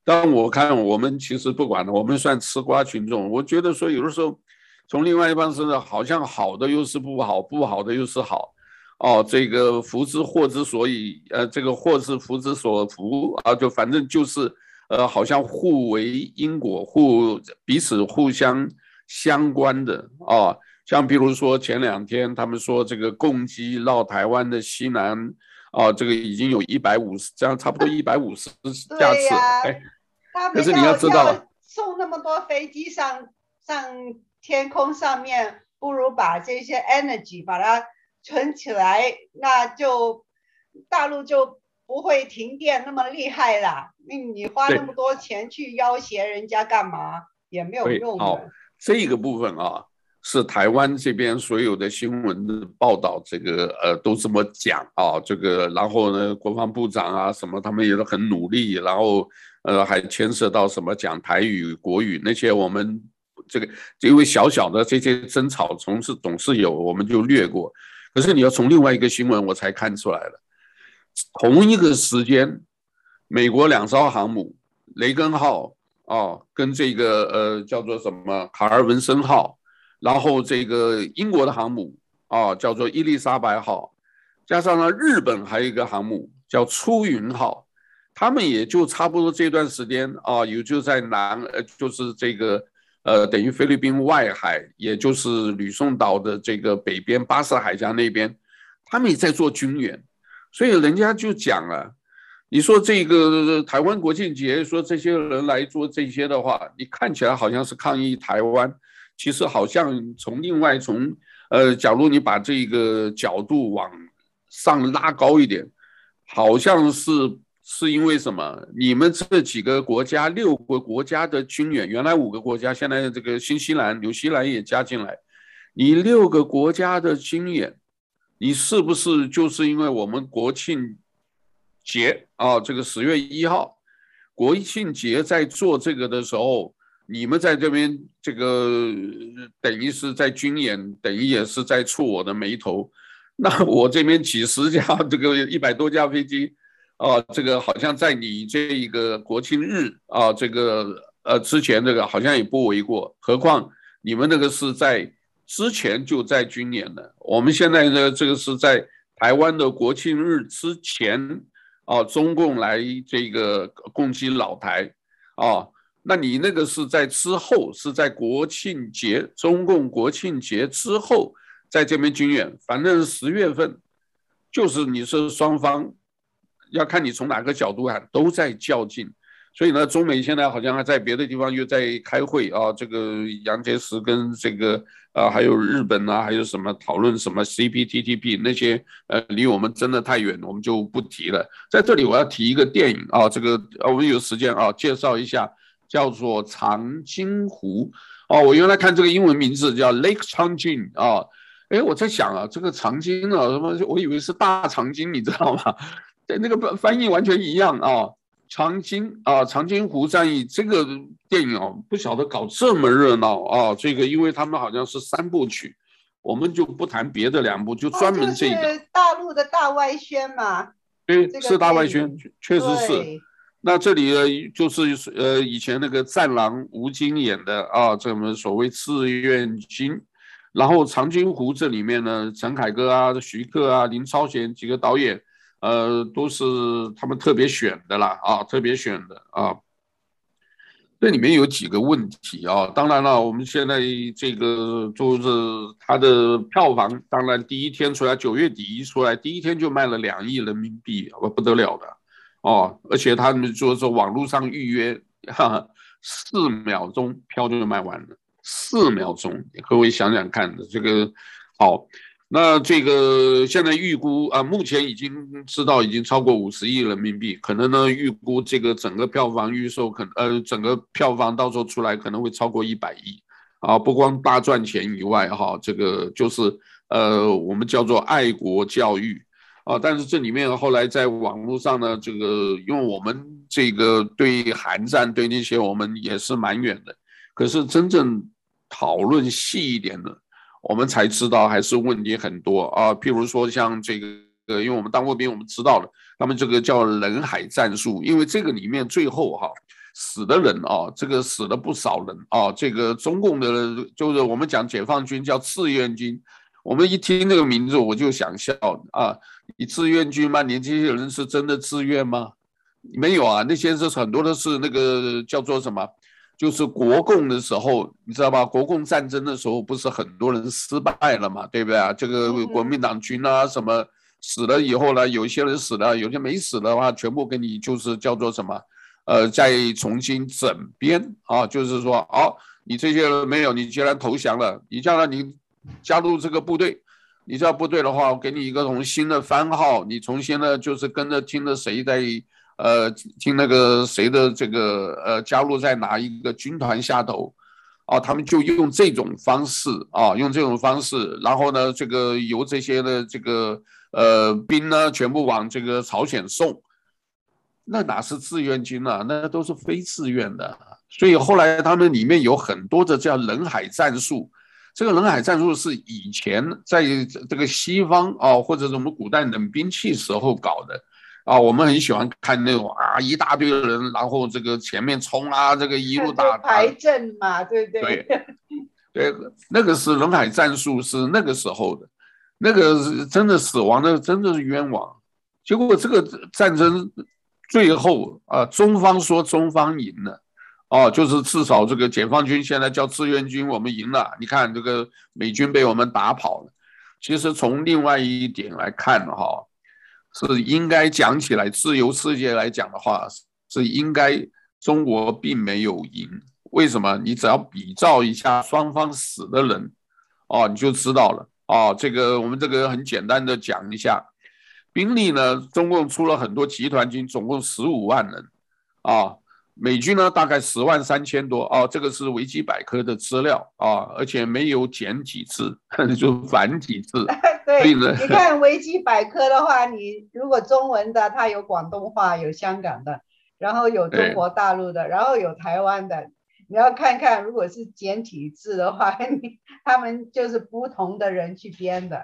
但我看我们其实不管了，我们算吃瓜群众，我觉得说有的时候从另外一方身上好像好的又是不好，不好的又是好。哦，这个福之祸之所以，呃，这个祸是福之所伏啊，就反正就是，呃，好像互为因果，互彼此互相相关的啊、哦。像比如说前两天他们说这个共机绕台湾的西南，啊、哦，这个已经有一百五十，这样差不多一百五十架次。哎，可是你要知道，送那么多飞机上上天空上面，不如把这些 energy 把它。存起来，那就大陆就不会停电那么厉害了。那你花那么多钱去要挟人家干嘛？也没有用的。好，这个部分啊，是台湾这边所有的新闻的报道，这个呃都这么讲啊。这个然后呢，国防部长啊什么，他们也都很努力。然后呃还牵涉到什么讲台语、国语那些，我们这个因为小小的这些争吵，总是总是有，我们就略过。可是你要从另外一个新闻，我才看出来了。同一个时间，美国两艘航母“雷根号”啊，跟这个呃叫做什么“卡尔文森号”，然后这个英国的航母啊叫做“伊丽莎白号”，加上呢日本还有一个航母叫“出云号”，他们也就差不多这段时间啊，也就在南呃就是这个。呃，等于菲律宾外海，也就是吕宋岛的这个北边巴士海峡那边，他们也在做军演，所以人家就讲了，你说这个台湾国庆节，说这些人来做这些的话，你看起来好像是抗议台湾，其实好像从另外从呃，假如你把这个角度往上拉高一点，好像是。是因为什么？你们这几个国家，六个国家的军演，原来五个国家，现在这个新西兰、纽西兰也加进来，你六个国家的军演，你是不是就是因为我们国庆节啊，这个十月一号国庆节在做这个的时候，你们在这边这个等于是在军演，等于也是在触我的眉头。那我这边几十架这个一百多架飞机，啊，这个好像在你这一个国庆日啊，这个呃之前这个好像也不为过，何况你们那个是在之前就在军演的，我们现在呢这个是在台湾的国庆日之前啊，中共来这个攻击老台啊，那你那个是在之后，是在国庆节，中共国庆节之后。在这边军演，反正十月份，就是你是双方，要看你从哪个角度看，都在较劲。所以呢，中美现在好像还在别的地方又在开会啊。这个杨洁篪跟这个啊，还有日本啊，还有什么讨论什么 CPTPP 那些，呃，离我们真的太远，我们就不提了。在这里我要提一个电影啊，这个我们有时间啊，介绍一下，叫做《长津湖》哦。我原来看这个英文名字叫 Lake Changjin 啊。哎，我在想啊，这个长津啊，什么？我以为是大长今，你知道吗？对，那个翻翻译完全一样啊。长津啊，长津湖战役这个电影啊，不晓得搞这么热闹啊。这个，因为他们好像是三部曲，我们就不谈别的两部，就专门这个。哦就是、大陆的大外宣嘛。对，是大外宣，确实是。那这里呢，就是呃，以前那个战狼吴京演的啊，这么所谓志愿军。然后长津湖这里面呢，陈凯歌啊、徐克啊、林超贤几个导演，呃，都是他们特别选的啦，啊，特别选的啊。这里面有几个问题啊，当然了，我们现在这个就是它的票房，当然第一天出来，九月底一出来，第一天就卖了两亿人民币，不不得了的哦，而且他们就是网络上预约，哈哈，四秒钟票就卖完了。四秒钟，各位想想看，这个好，那这个现在预估啊，目前已经知道已经超过五十亿人民币，可能呢预估这个整个票房预售可呃整个票房到时候出来可能会超过一百亿啊，不光大赚钱以外哈，这个就是呃我们叫做爱国教育啊，但是这里面后来在网络上呢，这个因为我们这个对韩战对那些我们也是蛮远的，可是真正。讨论细一点的，我们才知道还是问题很多啊。譬如说像这个，因为我们当过兵，我们知道了，他们这个叫人海战术，因为这个里面最后哈死的人啊，这个死了不少人啊。这个中共的，就是我们讲解放军叫志愿军，我们一听那个名字我就想笑啊。你志愿军吗？你这些人是真的自愿吗？没有啊，那些是很多都是那个叫做什么？就是国共的时候，你知道吧？国共战争的时候，不是很多人失败了嘛，对不对啊？这个国民党军啊，什么死了以后呢？有些人死了，有些没死的话，全部给你就是叫做什么？呃，再重新整编啊，就是说，哦，你这些人没有，你既然投降了，你将来你加入这个部队，你这部队的话，我给你一个重新的番号，你重新的，就是跟着听着谁在。呃，听那个谁的这个呃加入在哪一个军团下头，啊，他们就用这种方式啊，用这种方式，然后呢，这个由这些的这个呃兵呢，全部往这个朝鲜送，那哪是志愿军啊？那都是非自愿的。所以后来他们里面有很多的叫人海战术，这个人海战术是以前在这个西方啊，或者是我们古代冷兵器时候搞的。啊，我们很喜欢看那种啊，一大堆人，然后这个前面冲啊，这个一路打排阵嘛，对不对？对，对，那个是人海战术，是那个时候的，那个是真的死亡的，真的是冤枉。结果这个战争最后啊，中方说中方赢了，哦，就是至少这个解放军现在叫志愿军，我们赢了。你看这个美军被我们打跑了。其实从另外一点来看哈。是应该讲起来，自由世界来讲的话，是应该中国并没有赢。为什么？你只要比照一下双方死的人，哦，你就知道了。哦，这个我们这个很简单的讲一下，兵力呢，中共出了很多集团军，总共十五万人，啊，美军呢大概十万三千多啊，这个是维基百科的资料啊，而且没有简体字，就繁体字。对，你看维基百科的话，你如果中文的，它有广东话，有香港的，然后有中国大陆的，然后有台湾的。你要看看，如果是简体字的话，你他们就是不同的人去编的。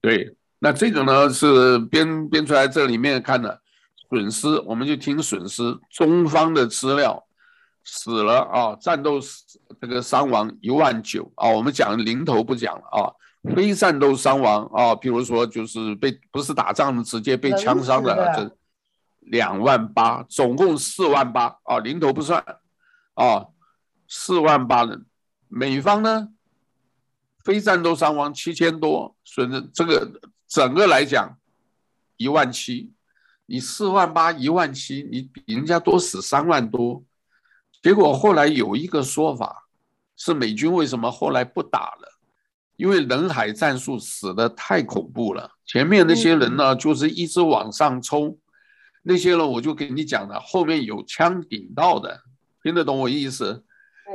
对，那这个呢是编编出来，这里面看的损失，我们就听损失。中方的资料死了啊，战斗死这个伤亡一万九啊，我们讲零头不讲了啊，非战斗伤亡啊，比如说就是被不是打仗的，直接被枪伤的，这两万八，总共四万八啊，零头不算啊。四万八人，美方呢？非战斗伤亡七千多，损失这个整个来讲一万七，你四万八一万七，你比人家多死三万多。结果后来有一个说法，是美军为什么后来不打了？因为人海战术死的太恐怖了。前面那些人呢，就是一直往上冲，那些人我就跟你讲了，后面有枪顶到的，听得懂我意思？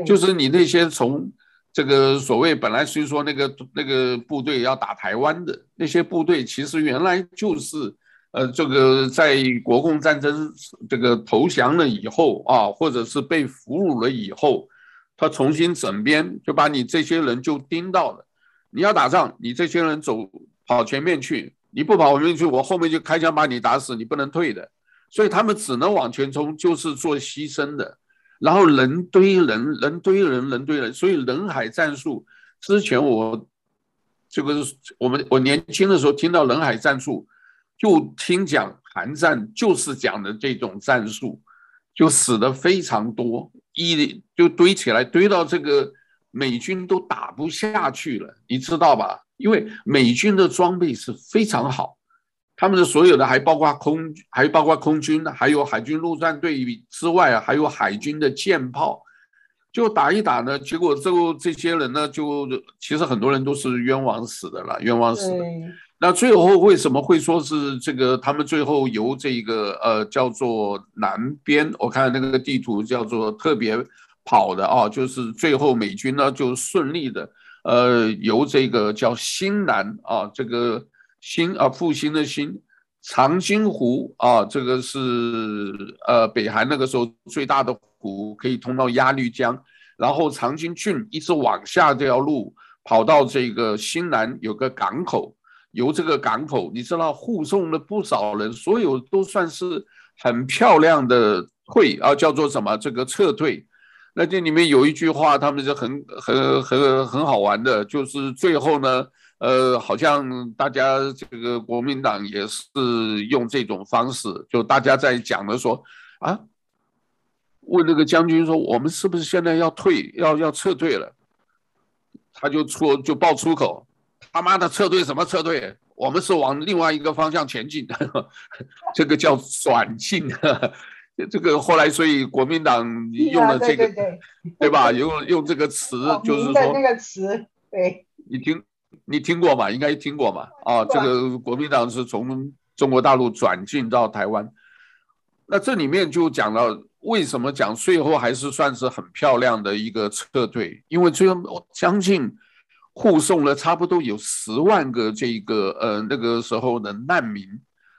就是你那些从这个所谓本来虽说那个那个部队要打台湾的那些部队，其实原来就是呃这个在国共战争这个投降了以后啊，或者是被俘虏了以后，他重新整编，就把你这些人就盯到了。你要打仗，你这些人走跑前面去，你不跑前面去，我后面就开枪把你打死，你不能退的。所以他们只能往前冲，就是做牺牲的。然后人堆人，人堆人，人堆人，所以人海战术之前我这个是我们我年轻的时候听到人海战术，就听讲韩战就是讲的这种战术，就死的非常多，一就堆起来堆到这个美军都打不下去了，你知道吧？因为美军的装备是非常好。他们的所有的还包括空，还包括空军，还有海军陆战队之外，还有海军的舰炮，就打一打呢。结果最后这些人呢，就其实很多人都是冤枉死的了，冤枉死的。那最后为什么会说是这个？他们最后由这个呃叫做南边，我看那个地图叫做特别跑的啊，就是最后美军呢就顺利的呃由这个叫新南啊这个。新啊，复兴的新，长津湖啊，这个是呃北韩那个时候最大的湖，可以通到鸭绿江，然后长津郡一直往下这条路跑到这个新南有个港口，由这个港口你知道护送了不少人，所有都算是很漂亮的退啊，叫做什么这个撤退。那这里面有一句话，他们是很很很很好玩的，就是最后呢。呃，好像大家这个国民党也是用这种方式，就大家在讲的说啊，问那个将军说，我们是不是现在要退，要要撤退了？他就出就爆粗口，他妈的撤退什么撤退？我们是往另外一个方向前进，这个叫转进。这个后来所以国民党用了这个，对，对，对，对吧？用用这个词就是说那个词，对，你听。你听过吗？应该听过嘛。啊，这个国民党是从中国大陆转进到台湾，那这里面就讲到为什么讲最后还是算是很漂亮的一个撤退，因为最后将近护送了差不多有十万个这个呃那个时候的难民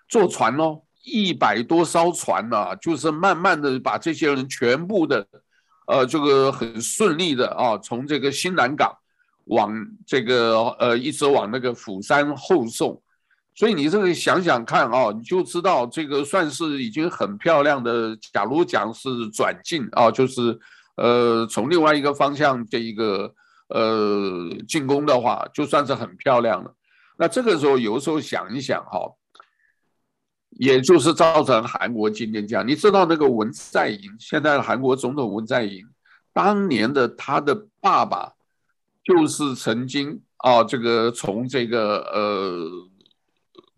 坐船哦，一百多艘船呐、啊，就是慢慢的把这些人全部的呃这个很顺利的啊从这个新南港。往这个呃，一直往那个釜山后送，所以你这个想想看啊，你就知道这个算是已经很漂亮的。假如讲是转进啊，就是呃从另外一个方向这一个呃进攻的话，就算是很漂亮了。那这个时候有时候想一想哈，也就是造成韩国今天这样。你知道那个文在寅，现在韩国总统文在寅，当年的他的爸爸。就是曾经啊，这个从这个呃，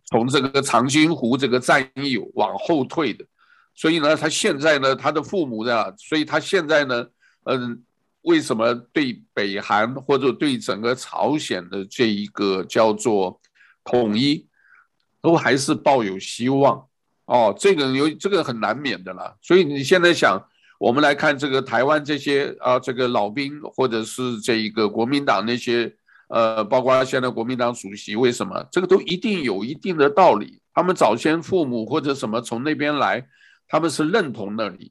从这个长津湖这个战役往后退的，所以呢，他现在呢，他的父母呢，所以他现在呢，嗯，为什么对北韩或者对整个朝鲜的这一个叫做统一，都还是抱有希望？哦，这个有这个很难免的了。所以你现在想。我们来看这个台湾这些啊，这个老兵或者是这一个国民党那些，呃，包括现在国民党主席，为什么这个都一定有一定的道理？他们早先父母或者什么从那边来，他们是认同那里。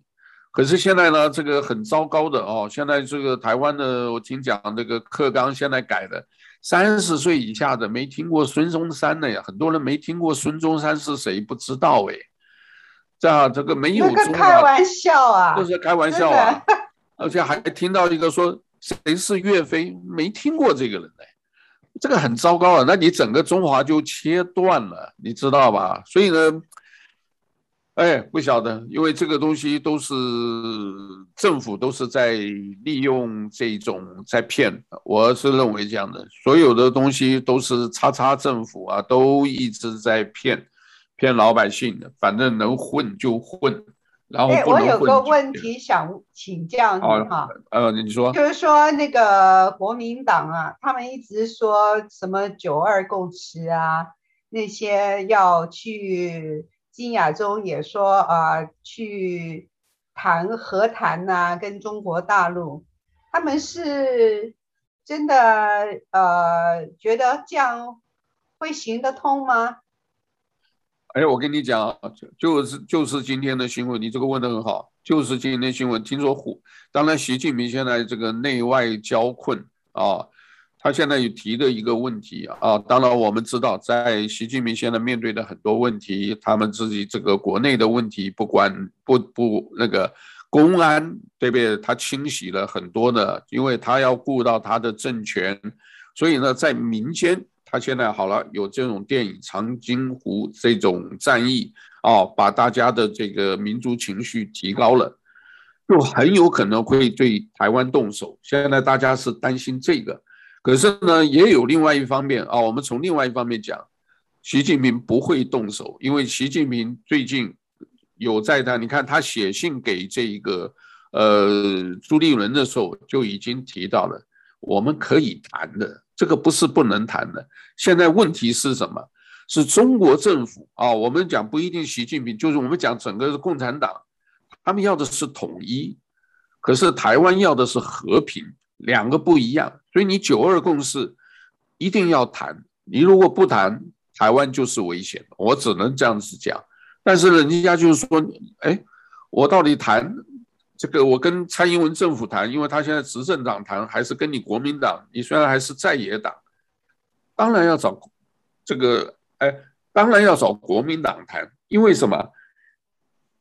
可是现在呢，这个很糟糕的哦，现在这个台湾的，我听讲这个课纲现在改的，三十岁以下的没听过孙中山的呀，很多人没听过孙中山是谁，不知道哎。这样，这个没有开玩笑啊，就是开玩笑啊，而且还听到一个说谁是岳飞，没听过这个人哎，这个很糟糕啊，那你整个中华就切断了，你知道吧？所以呢，哎，不晓得，因为这个东西都是政府都是在利用这种在骗，我是认为这样的，所有的东西都是叉叉政府啊，都一直在骗。骗老百姓的，反正能混就混，然后不能混就。哎，我有个问题想请教你哈。呃，你说。就是说那个国民党啊，他们一直说什么九二共识啊，那些要去金亚洲也说啊、呃，去谈和谈呐、啊，跟中国大陆，他们是真的呃觉得这样会行得通吗？哎，我跟你讲，就是就是今天的新闻，你这个问得很好，就是今天的新闻。听说胡，当然习近平现在这个内外交困啊，他现在有提的一个问题啊，当然我们知道，在习近平现在面对的很多问题，他们自己这个国内的问题，不管不不那个公安对不对？他清洗了很多的，因为他要顾到他的政权，所以呢，在民间。他现在好了，有这种电影《长津湖》这种战役啊，把大家的这个民族情绪提高了，就很有可能会对台湾动手。现在大家是担心这个，可是呢，也有另外一方面啊，我们从另外一方面讲，习近平不会动手，因为习近平最近有在他，你看他写信给这一个呃朱立伦的时候就已经提到了，我们可以谈的。这个不是不能谈的，现在问题是什么？是中国政府啊，我们讲不一定习近平，就是我们讲整个共产党，他们要的是统一，可是台湾要的是和平，两个不一样。所以你九二共识一定要谈，你如果不谈，台湾就是危险。我只能这样子讲。但是人家就是说，哎，我到底谈？这个我跟蔡英文政府谈，因为他现在执政党谈，还是跟你国民党？你虽然还是在野党，当然要找这个，哎，当然要找国民党谈，因为什么？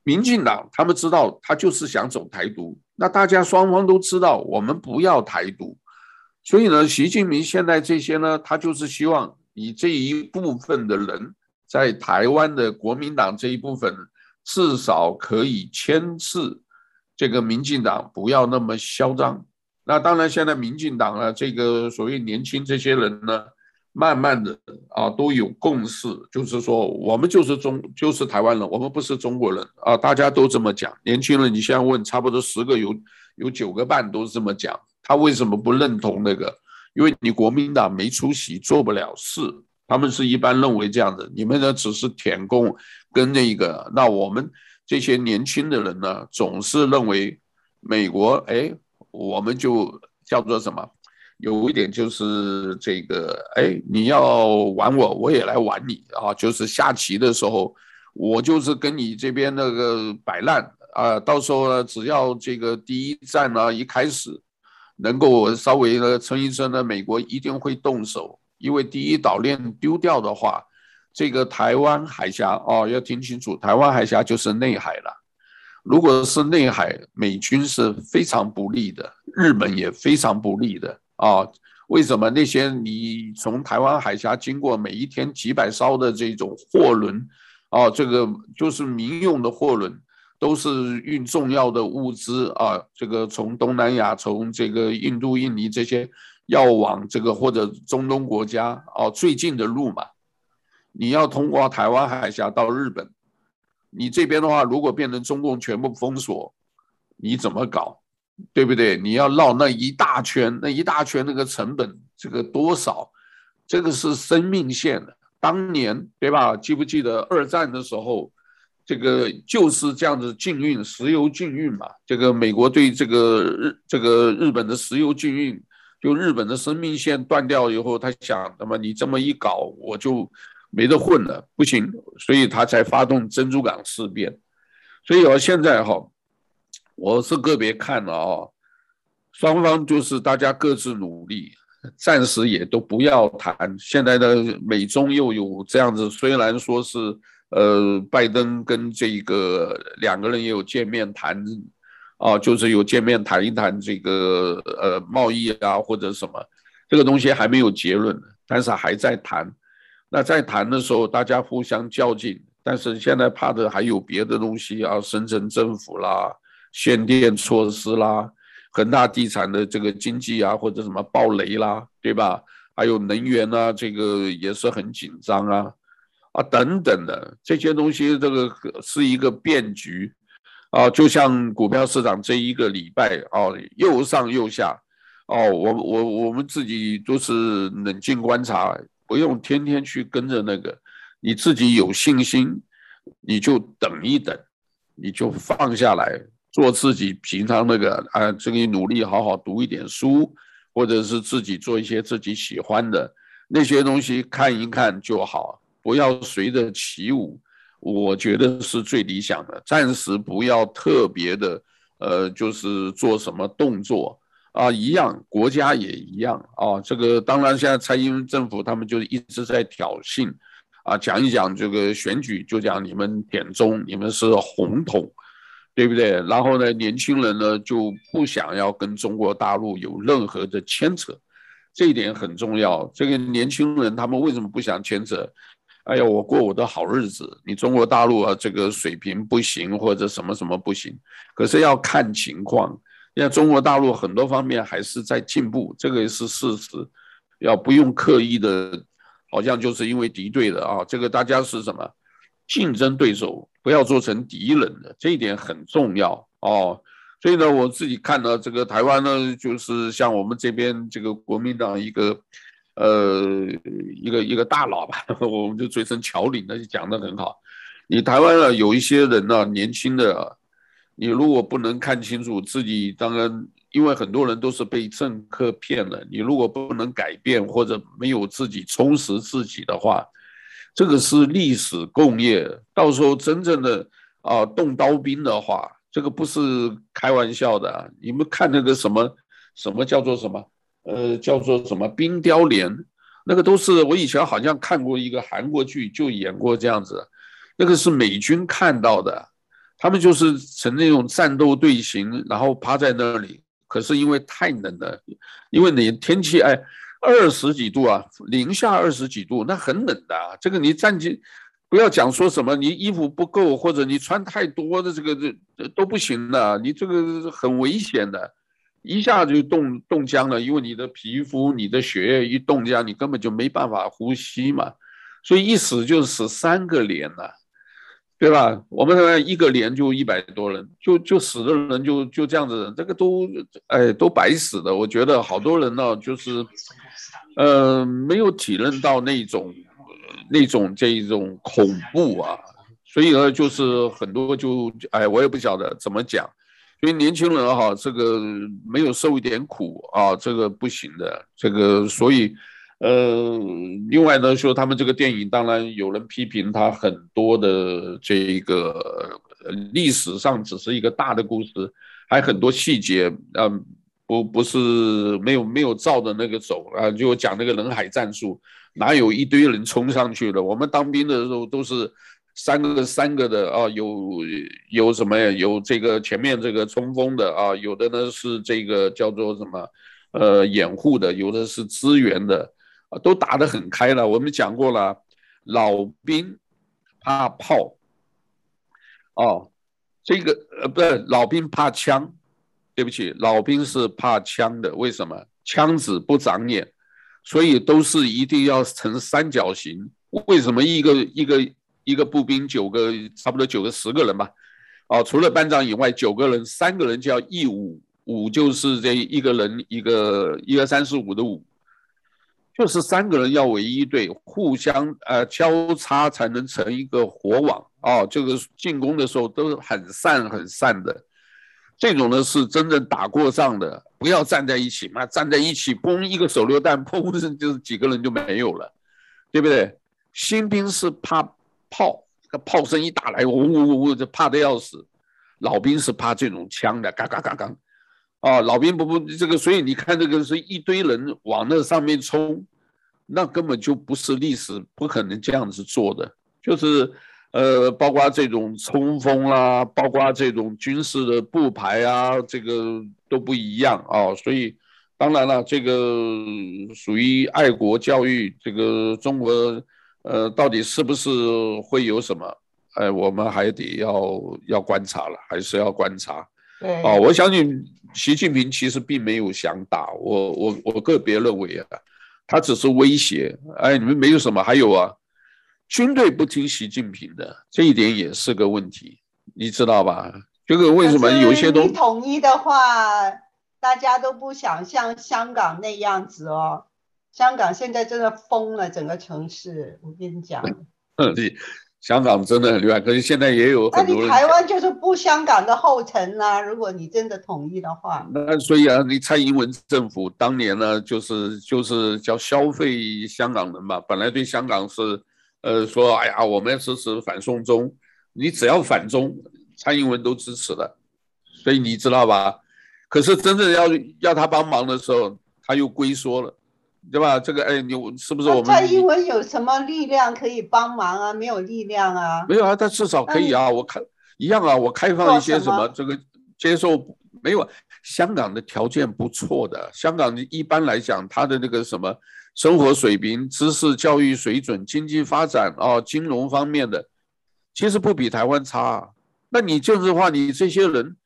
民进党他们知道他就是想走台独，那大家双方都知道我们不要台独，所以呢，习近平现在这些呢，他就是希望你这一部分的人在台湾的国民党这一部分至少可以牵制。这个民进党不要那么嚣张，那当然现在民进党啊，这个所谓年轻这些人呢，慢慢的啊都有共识，就是说我们就是中就是台湾人，我们不是中国人啊，大家都这么讲。年轻人，你现在问，差不多十个有有九个半都是这么讲。他为什么不认同那个？因为你国民党没出息，做不了事。他们是一般认为这样的，你们呢只是舔共跟那个，那我们。这些年轻的人呢，总是认为美国，哎，我们就叫做什么？有一点就是这个，哎，你要玩我，我也来玩你啊！就是下棋的时候，我就是跟你这边那个摆烂啊。到时候呢，只要这个第一战呢一开始能够稍微的撑一撑呢，美国一定会动手，因为第一岛链丢掉的话。这个台湾海峡哦，要听清楚，台湾海峡就是内海了。如果是内海，美军是非常不利的，日本也非常不利的啊。为什么那些你从台湾海峡经过每一天几百艘的这种货轮，啊，这个就是民用的货轮，都是运重要的物资啊。这个从东南亚，从这个印度、印尼这些要往这个或者中东国家啊最近的路嘛。你要通过台湾海峡到日本，你这边的话，如果变成中共全部封锁，你怎么搞？对不对？你要绕那一大圈，那一大圈那个成本，这个多少？这个是生命线。当年对吧？记不记得二战的时候，这个就是这样子禁运石油禁运嘛，这个美国对这个日这个日本的石油禁运，就日本的生命线断掉以后，他想，那么你这么一搞，我就没得混了，不行，所以他才发动珍珠港事变。所以啊，现在哈，我是个别看了啊，双方就是大家各自努力，暂时也都不要谈。现在的美中又有这样子，虽然说是。呃，拜登跟这个两个人也有见面谈，啊，就是有见面谈一谈这个呃贸易啊或者什么，这个东西还没有结论，但是还在谈。那在谈的时候，大家互相较劲，但是现在怕的还有别的东西啊，深圳政府啦，限电措施啦，恒大地产的这个经济啊或者什么暴雷啦，对吧？还有能源啊，这个也是很紧张啊。啊，等等的这些东西，这个是一个变局，啊，就像股票市场这一个礼拜啊，又上又下，哦，我我我们自己都是冷静观察，不用天天去跟着那个，你自己有信心，你就等一等，你就放下来，做自己平常那个啊，这个努力好好读一点书，或者是自己做一些自己喜欢的那些东西，看一看就好。不要随着起舞，我觉得是最理想的。暂时不要特别的，呃，就是做什么动作啊，一样，国家也一样啊。这个当然，现在蔡英文政府他们就一直在挑衅啊，讲一讲这个选举，就讲你们点中，你们是红统，对不对？然后呢，年轻人呢就不想要跟中国大陆有任何的牵扯，这一点很重要。这个年轻人他们为什么不想牵扯？哎呀，我过我的好日子，你中国大陆啊，这个水平不行，或者什么什么不行，可是要看情况。现在中国大陆很多方面还是在进步，这个也是事实，要不用刻意的，好像就是因为敌对的啊，这个大家是什么竞争对手，不要做成敌人的，这一点很重要哦。所以呢，我自己看到这个台湾呢，就是像我们这边这个国民党一个。呃，一个一个大佬吧，我们就嘴称侨领，那就讲得很好。你台湾啊，有一些人呢，年轻的，你如果不能看清楚自己，当然，因为很多人都是被政客骗了。你如果不能改变或者没有自己充实自己的话，这个是历史共业。到时候真正的啊动刀兵的话，这个不是开玩笑的。你们看那个什么什么叫做什么？呃，叫做什么冰雕连，那个都是我以前好像看过一个韩国剧，就演过这样子，那个是美军看到的，他们就是成那种战斗队形，然后趴在那里，可是因为太冷了，因为你天气哎二十几度啊，零下二十几度，那很冷的啊，这个你站起，不要讲说什么你衣服不够或者你穿太多的这个这都不行的，你这个很危险的。一下就冻冻僵了，因为你的皮肤、你的血液一冻僵，你根本就没办法呼吸嘛。所以一死就死三个连了，对吧？我们一个连就一百多人，就就死的人就就这样子，这个都哎都白死的。我觉得好多人呢，就是呃没有体认到那种那种这一种恐怖啊，所以呢，就是很多就哎我也不晓得怎么讲。因为年轻人哈，这个没有受一点苦啊，这个不行的。这个所以，呃，另外呢，说他们这个电影，当然有人批评他很多的这个历史上只是一个大的故事，还很多细节，嗯，不不是没有没有照着那个走啊，就讲那个人海战术，哪有一堆人冲上去了？我们当兵的时候都是。三个三个的啊，有有什么呀？有这个前面这个冲锋的啊，有的呢是这个叫做什么呃掩护的，有的是支援的啊，都打得很开了。我们讲过了，老兵怕炮哦，这个呃不是老兵怕枪，对不起，老兵是怕枪的。为什么？枪子不长眼，所以都是一定要成三角形。为什么一个一个？一个步兵九个，差不多九个十个人吧，哦，除了班长以外，九个人，三个人叫一五五，就是这一个人一个一二三四五的五，就是三个人要为一队，互相呃交叉才能成一个火网哦。这个进攻的时候都是很散很散的，这种呢是真正打过仗的，不要站在一起嘛，站在一起，嘣一个手榴弹，砰，就是几个人就没有了，对不对？新兵是怕炮，这炮声一打来，呜呜呜呜就怕得要死。老兵是怕这种枪的，嘎嘎嘎嘎，啊，老兵不不这个，所以你看这个是一堆人往那上面冲，那根本就不是历史不可能这样子做的，就是呃，包括这种冲锋啦，包括这种军事的布排啊，这个都不一样啊，所以当然了，这个属于爱国教育，这个中国呃，到底是不是会有什么？哎，我们还得要要观察了，还是要观察。对，哦，我相信习近平其实并没有想打我，我我个别认为啊，他只是威胁。哎，你们没有什么，还有啊，军队不听习近平的，这一点也是个问题，你知道吧？这个为什么有些东西统一的话，大家都不想像香港那样子哦。香港现在真的疯了，整个城市，我跟你讲。香港真的很厉害，可是现在也有很多。那你台湾就是不香港的后尘啦、啊，如果你真的统一的话。那所以啊，你蔡英文政府当年呢，就是就是叫消费香港人嘛，本来对香港是，呃，说哎呀，我们要支持反送中，你只要反中，蔡英文都支持的，所以你知道吧？可是真正要要他帮忙的时候，他又龟缩了。对吧？这个哎，你是不是我们蔡英文有什么力量可以帮忙啊？没有力量啊？没有啊，他至少可以啊。我看一样啊，我开放一些什么这个接受没有？香港的条件不错的，香港一般来讲，他的那个什么生活水平、知识教育水准、经济发展啊，金融方面的，其实不比台湾差。那你就是话，你这些人，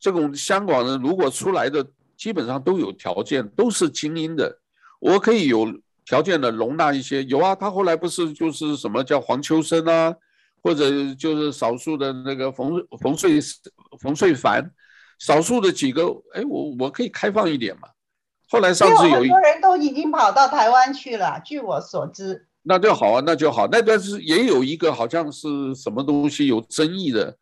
这种香港人如果出来的，基本上都有条件，都是精英的。我可以有条件的容纳一些，有啊，他后来不是就是什么叫黄秋生啊，或者就是少数的那个冯冯穗冯穗凡，少数的几个，哎，我我可以开放一点嘛。后来上次有很多人都已经跑到台湾去了，据我所知。那就好啊，那就好。那但是也有一个好像是什么东西有争议的，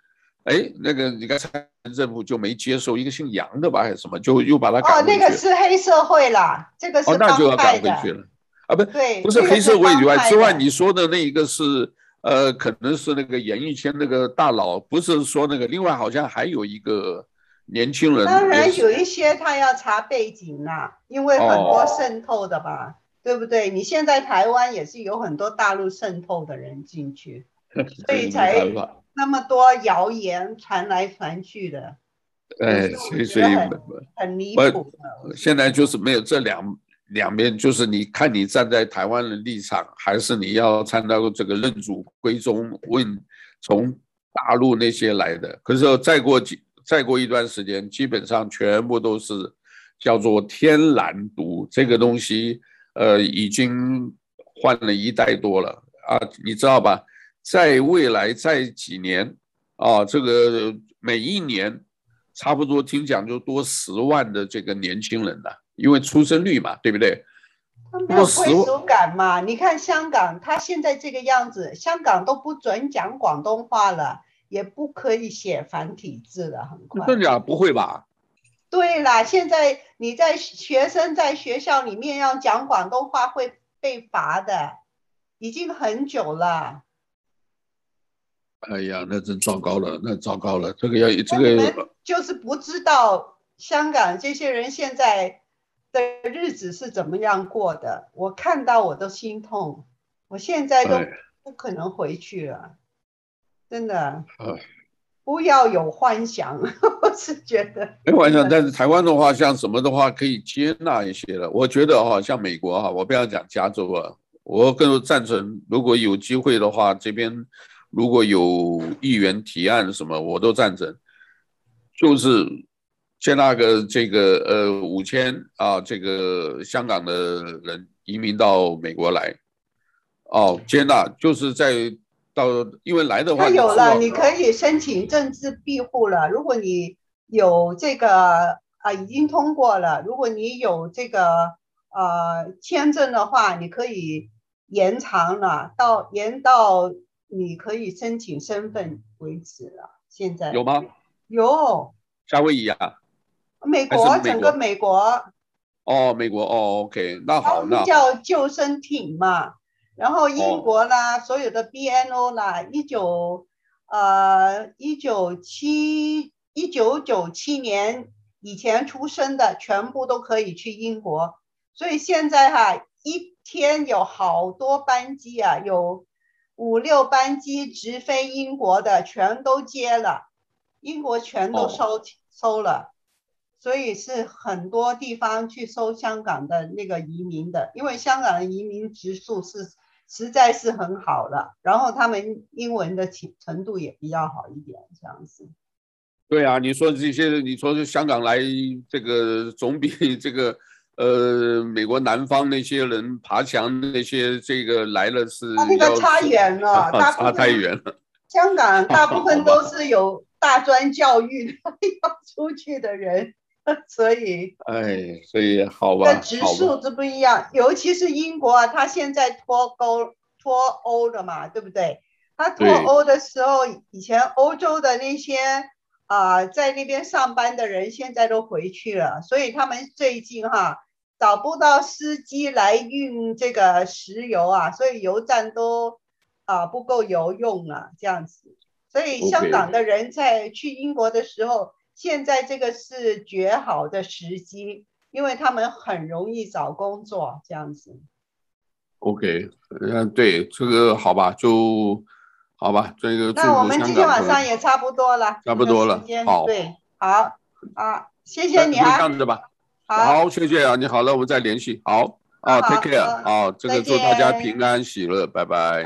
哎，那个你看蔡政府就没接受一个姓杨的吧，还是什么，就又把他赶哦，那个是黑社会啦，这个是哦，那就要赶回去了啊，不对，不是黑社会以外之外，你说的那一个是呃，可能是那个演艺圈那个大佬，不是说那个，另外好像还有一个年轻人。当然有一些他要查背景啦，因为很多渗透的吧，哦、对不对？你现在台湾也是有很多大陆渗透的人进去，所以才。那么多谣言传来传去的，哎，所以所以很离谱。现在就是没有这两两边，就是你看你站在台湾的立场，还是你要参照这个认祖归宗，问从大陆那些来的。可是再过几再过一段时间，基本上全部都是叫做天然毒这个东西，呃，已经换了一代多了啊，你知道吧？在未来在几年啊，这个每一年差不多听讲就多十万的这个年轻人了，因为出生率嘛，对不对？没有归属感嘛？你看香港，他现在这个样子，香港都不准讲广东话了，也不可以写繁体字了，很快。真的不会吧？对啦，现在你在学生在学校里面要讲广东话会被罚的，已经很久了。哎呀，那真糟糕了，那糟糕了。这个要这个就是不知道香港这些人现在的日子是怎么样过的。我看到我都心痛，我现在都不可能回去了，哎、真的。不要有幻想，我是觉得没幻想。但是台湾的话，像什么的话可以接纳一些了。我觉得哈，像美国哈，我不要讲加州啊，我更赞成，如果有机会的话，这边。如果有议员提案什么，我都赞成，就是接纳个这个呃五千啊，这个香港的人移民到美国来，哦，接纳就是在到，因为来的话，他有了，你可以申请政治庇护了。如果你有这个啊，已经通过了，如果你有这个呃签证的话，你可以延长了，到延到你可以申请身份为止了。现在有吗？有。夏威夷啊？美国，整个美国。哦，美国哦，OK，那好，那叫救生艇嘛。然后英国啦，哦、所有的 BNO 啦，一九呃一九七一九九七年以前出生的，全部都可以去英国。所以现在哈，一天有好多班机啊，有五六班机直飞英国的，全都接了，英国全都收、哦、收了。所以是很多地方去收香港的那个移民的，因为香港的移民指数是实在是很好了，然后他们英文的程度也比较好一点，这样子。对啊，你说这些，你说是香港来这个总比这个呃美国南方那些人爬墙那些这个来了是。他那个差远了，差太远了。香港大部分都是有 大专教育的 要出去的人。所以，哎，所以好吧，那指数是不一样，尤其是英国啊，他现在脱钩脱欧了嘛，对不对？他脱欧的时候，以前欧洲的那些啊、在那边上班的人，现在都回去了，所以他们最近哈找不到司机来运这个石油啊，所以油站都啊、不够油用了，这样子。所以香港的人在去英国的时候。现在这个是绝好的时机，因为他们很容易找工作，这样子。OK，嗯，对，这个好吧，就好吧，这个。那我们今天晚上也差不多了，差不多了，好，对，好，啊，谢谢你啊，这样子吧，好，谢谢啊，你好了，我们再联系，好，啊，Take care，啊，这个祝大家平安喜乐，拜拜。